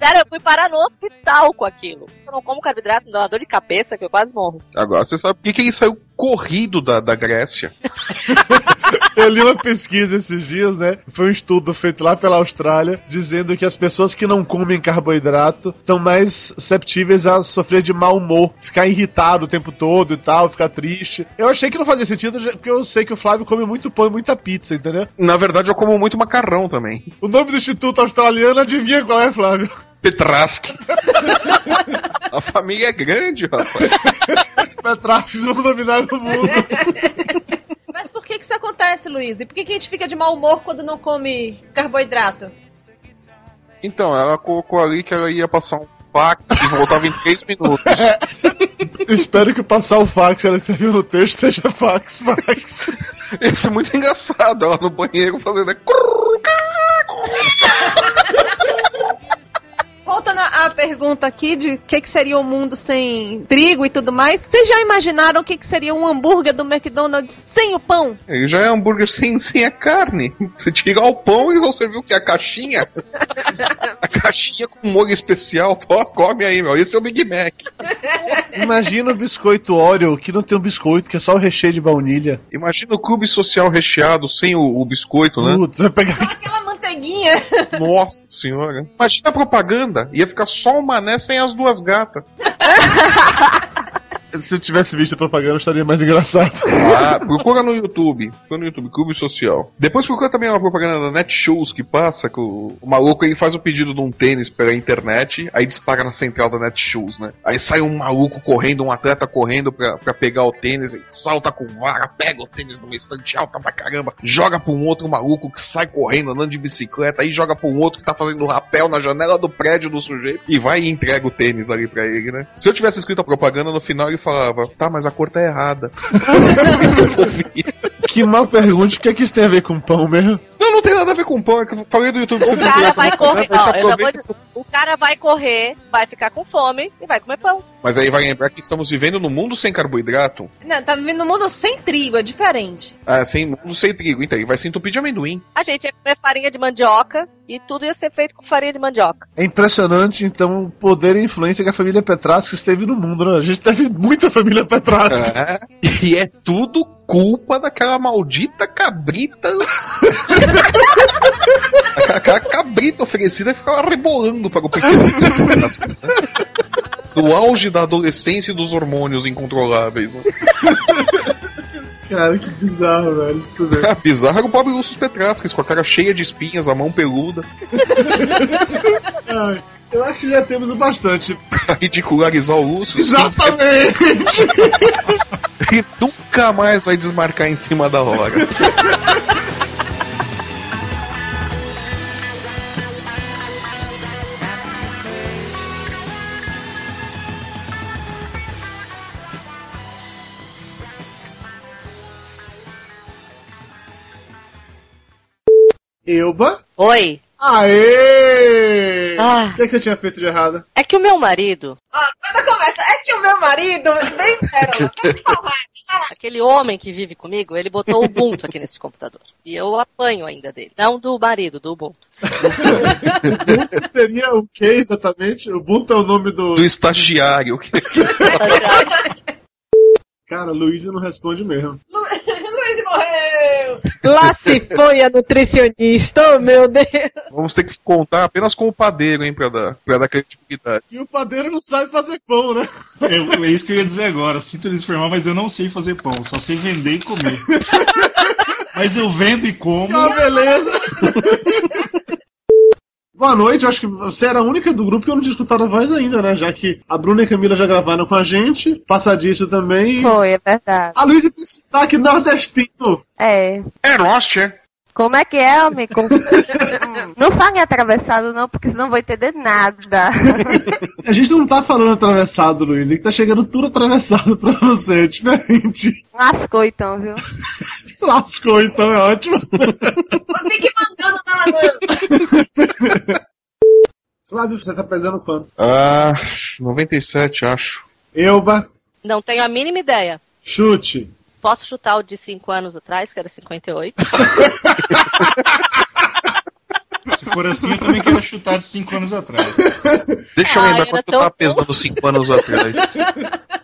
Sério, eu fui parar no hospital com aquilo. Se eu não como carboidrato, me dá uma dor de cabeça que eu quase morro. Agora você sabe por que, que ele saiu corrido da, da Grécia. Eu li uma pesquisa esses dias, né? Foi um estudo feito lá pela Austrália, dizendo que as pessoas que não comem carboidrato estão mais susceptíveis a sofrer de mau humor, ficar irritado o tempo todo e tal, ficar triste. Eu achei que não fazia sentido, porque eu sei que o Flávio come muito pão e muita pizza, entendeu? Na verdade, eu como muito macarrão também. O nome do Instituto Australiano, adivinha qual é, Flávio? Petraski. A família é grande, rapaz. Petraxis vão dominar o mundo. Mas por que que isso acontece, Luiz? E por que, que a gente fica de mau humor quando não come carboidrato? Então, ela colocou ali que ela ia passar um fax e voltava em 3 minutos. Espero que passar o fax ela escreveu no texto seja fax, fax. Isso é muito engraçado, ela no banheiro fazendo. Voltando a pergunta aqui de o que, que seria o mundo sem trigo e tudo mais, vocês já imaginaram o que, que seria um hambúrguer do McDonald's sem o pão? Ele já é hambúrguer sem, sem a carne. Você tirar o pão, eles vão servir o que? A caixinha? a caixinha com molho especial. Tó, come aí, meu. Esse é o Big Mac. Imagina o biscoito Oreo, que não tem um biscoito, que é só o recheio de baunilha. Imagina o clube social recheado sem o, o biscoito, né? Putz, vai pegar Aquela manteiguinha. Nossa senhora. Imagina a propaganda. Ia ficar só o mané sem as duas gatas. Se eu tivesse visto a propaganda, estaria mais engraçado. Ah, procura no YouTube. Procura no YouTube, Clube Social. Depois procura também uma propaganda da Netshoes que passa, que o, o maluco ele faz o pedido de um tênis pela internet, aí dispara na central da Netshoes, né? Aí sai um maluco correndo, um atleta correndo pra, pra pegar o tênis, salta com vara, pega o tênis numa estante alta pra caramba, joga pra um outro maluco que sai correndo, andando de bicicleta, aí joga pra um outro que tá fazendo rapel na janela do prédio do sujeito e vai e entrega o tênis ali pra ele, né? Se eu tivesse escrito a propaganda, no final ele falava, tá, mas a cor tá errada. Que mal pergunte, o que é que isso tem a ver com pão mesmo? Não, não tem nada a ver com pão, é que eu falei do YouTube que O cara vai essa correr. ó, eu já vou o cara vai correr, vai ficar com fome e vai comer pão. Mas aí vai lembrar que estamos vivendo num mundo sem carboidrato. Não, tá vivendo num mundo sem trigo, é diferente. Ah, sem mundo sem trigo. Então ele vai se entupir de amendoim. A gente ia comer farinha de mandioca e tudo ia ser feito com farinha de mandioca. É impressionante, então, o poder e a influência que a família Petrasca esteve no mundo, né? A gente teve muita família Petrasca. É, e é tudo culpa daquela maldita cabrita. Aquela cabrita oferecida que ficava rebolando para o pequeno. Do auge da adolescência e dos hormônios incontroláveis. né? Cara, que bizarro, velho. Bizarra era o pobre Lúcio Petrasques, com a cara cheia de espinhas, a mão peluda, Ai, eu acho que já temos o bastante. pra ridicularizar o Lúcio. Exatamente! Ele nunca mais vai desmarcar em cima da hora. Euba? Oi. Aê! Ah. O que, é que você tinha feito de errado? É que o meu marido, Ah, quando começa, é que o meu marido. Pérola, pode falar. aquele homem que vive comigo, ele botou o Ubuntu aqui nesse computador. E eu apanho ainda dele. Não do marido, do Ubuntu. Ubuntu seria o que exatamente? O Ubuntu é o nome do. Do estagiário. Cara, Luísa não responde mesmo. Luiz morreu! Lá se foi a nutricionista, oh meu Deus! Vamos ter que contar apenas com o padeiro, hein, pra dar, pra dar credibilidade. E o padeiro não sabe fazer pão, né? É, é isso que eu ia dizer agora. Sinto lhes informar, mas eu não sei fazer pão. Só sei vender e comer. mas eu vendo e como. Ah, beleza! Boa noite, eu acho que você era a única do grupo que eu não tinha escutado a voz ainda, né? Já que a Bruna e a Camila já gravaram com a gente, passadiço também. Foi, é verdade. A Luísa tem sotaque nordestino. É. É Roster. Como é que é, amigo? não fale atravessado, não, porque senão não vou entender nada. A gente não tá falando atravessado, Luísa, que tá chegando tudo atravessado pra você, é diferente. Lascou então, viu? Lascou, então é ótimo. Tem que mandando, tá mandando. Flávio, você tá pesando quanto? Ah, 97, acho. Euba, Não tenho a mínima ideia. chute. Posso chutar o de 5 anos atrás, que era 58? Se for assim, eu também quero chutar de 5 anos atrás. Deixa eu Ai, lembrar era quanto eu tava pesando 5 anos atrás.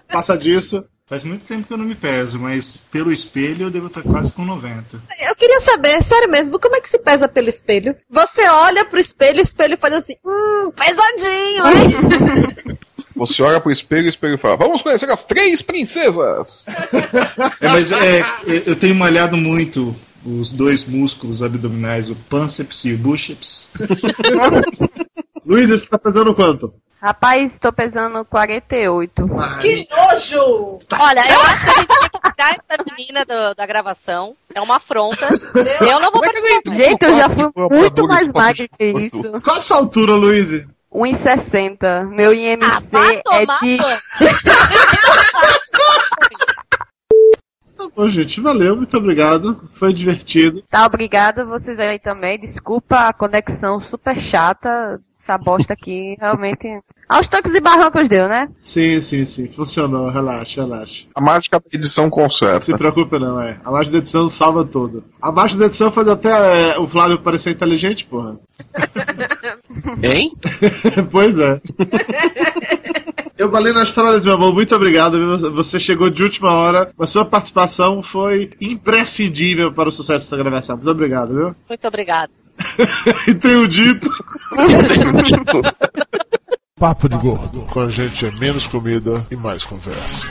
Passa disso. Faz muito tempo que eu não me peso, mas pelo espelho eu devo estar quase com 90. Eu queria saber, sério mesmo, como é que se pesa pelo espelho? Você olha pro espelho, o espelho faz assim, hum, pesadinho, hein? Você olha pro espelho e o espelho fala: Vamos conhecer as três princesas! É, mas é, eu tenho malhado muito os dois músculos abdominais, o pânceps e o biceps. Luísa, você tá pesando quanto? Rapaz, tô pesando 48. que nojo! Olha, eu acho que a gente tem que tirar essa menina do- da gravação. É uma afronta. Eu não vou é entrou Gente, eu já fui no muito mais magra que isso. Qual a sua altura, Luísa? 1,60. Meu IMC Ah, é de. banho. Ô, gente, valeu, muito obrigado. Foi divertido. Tá, obrigada vocês aí também. Desculpa a conexão super chata. Essa bosta aqui realmente. Aos tancos e barrancos deu, né? Sim, sim, sim. Funcionou. Relaxa, relaxa. A mágica da edição conserta. Não se preocupe não, é. A mágica da edição salva tudo. A mágica da edição faz até é, o Flávio parecer inteligente, porra. Hein? pois é. Eu balei nas trolls, meu amor. Muito obrigado. Você chegou de última hora. A sua participação foi imprescindível para o sucesso dessa gravação. Muito obrigado, viu? Muito obrigado. e tenho dito. Papo de Gordo. Com a gente é menos comida e mais conversa.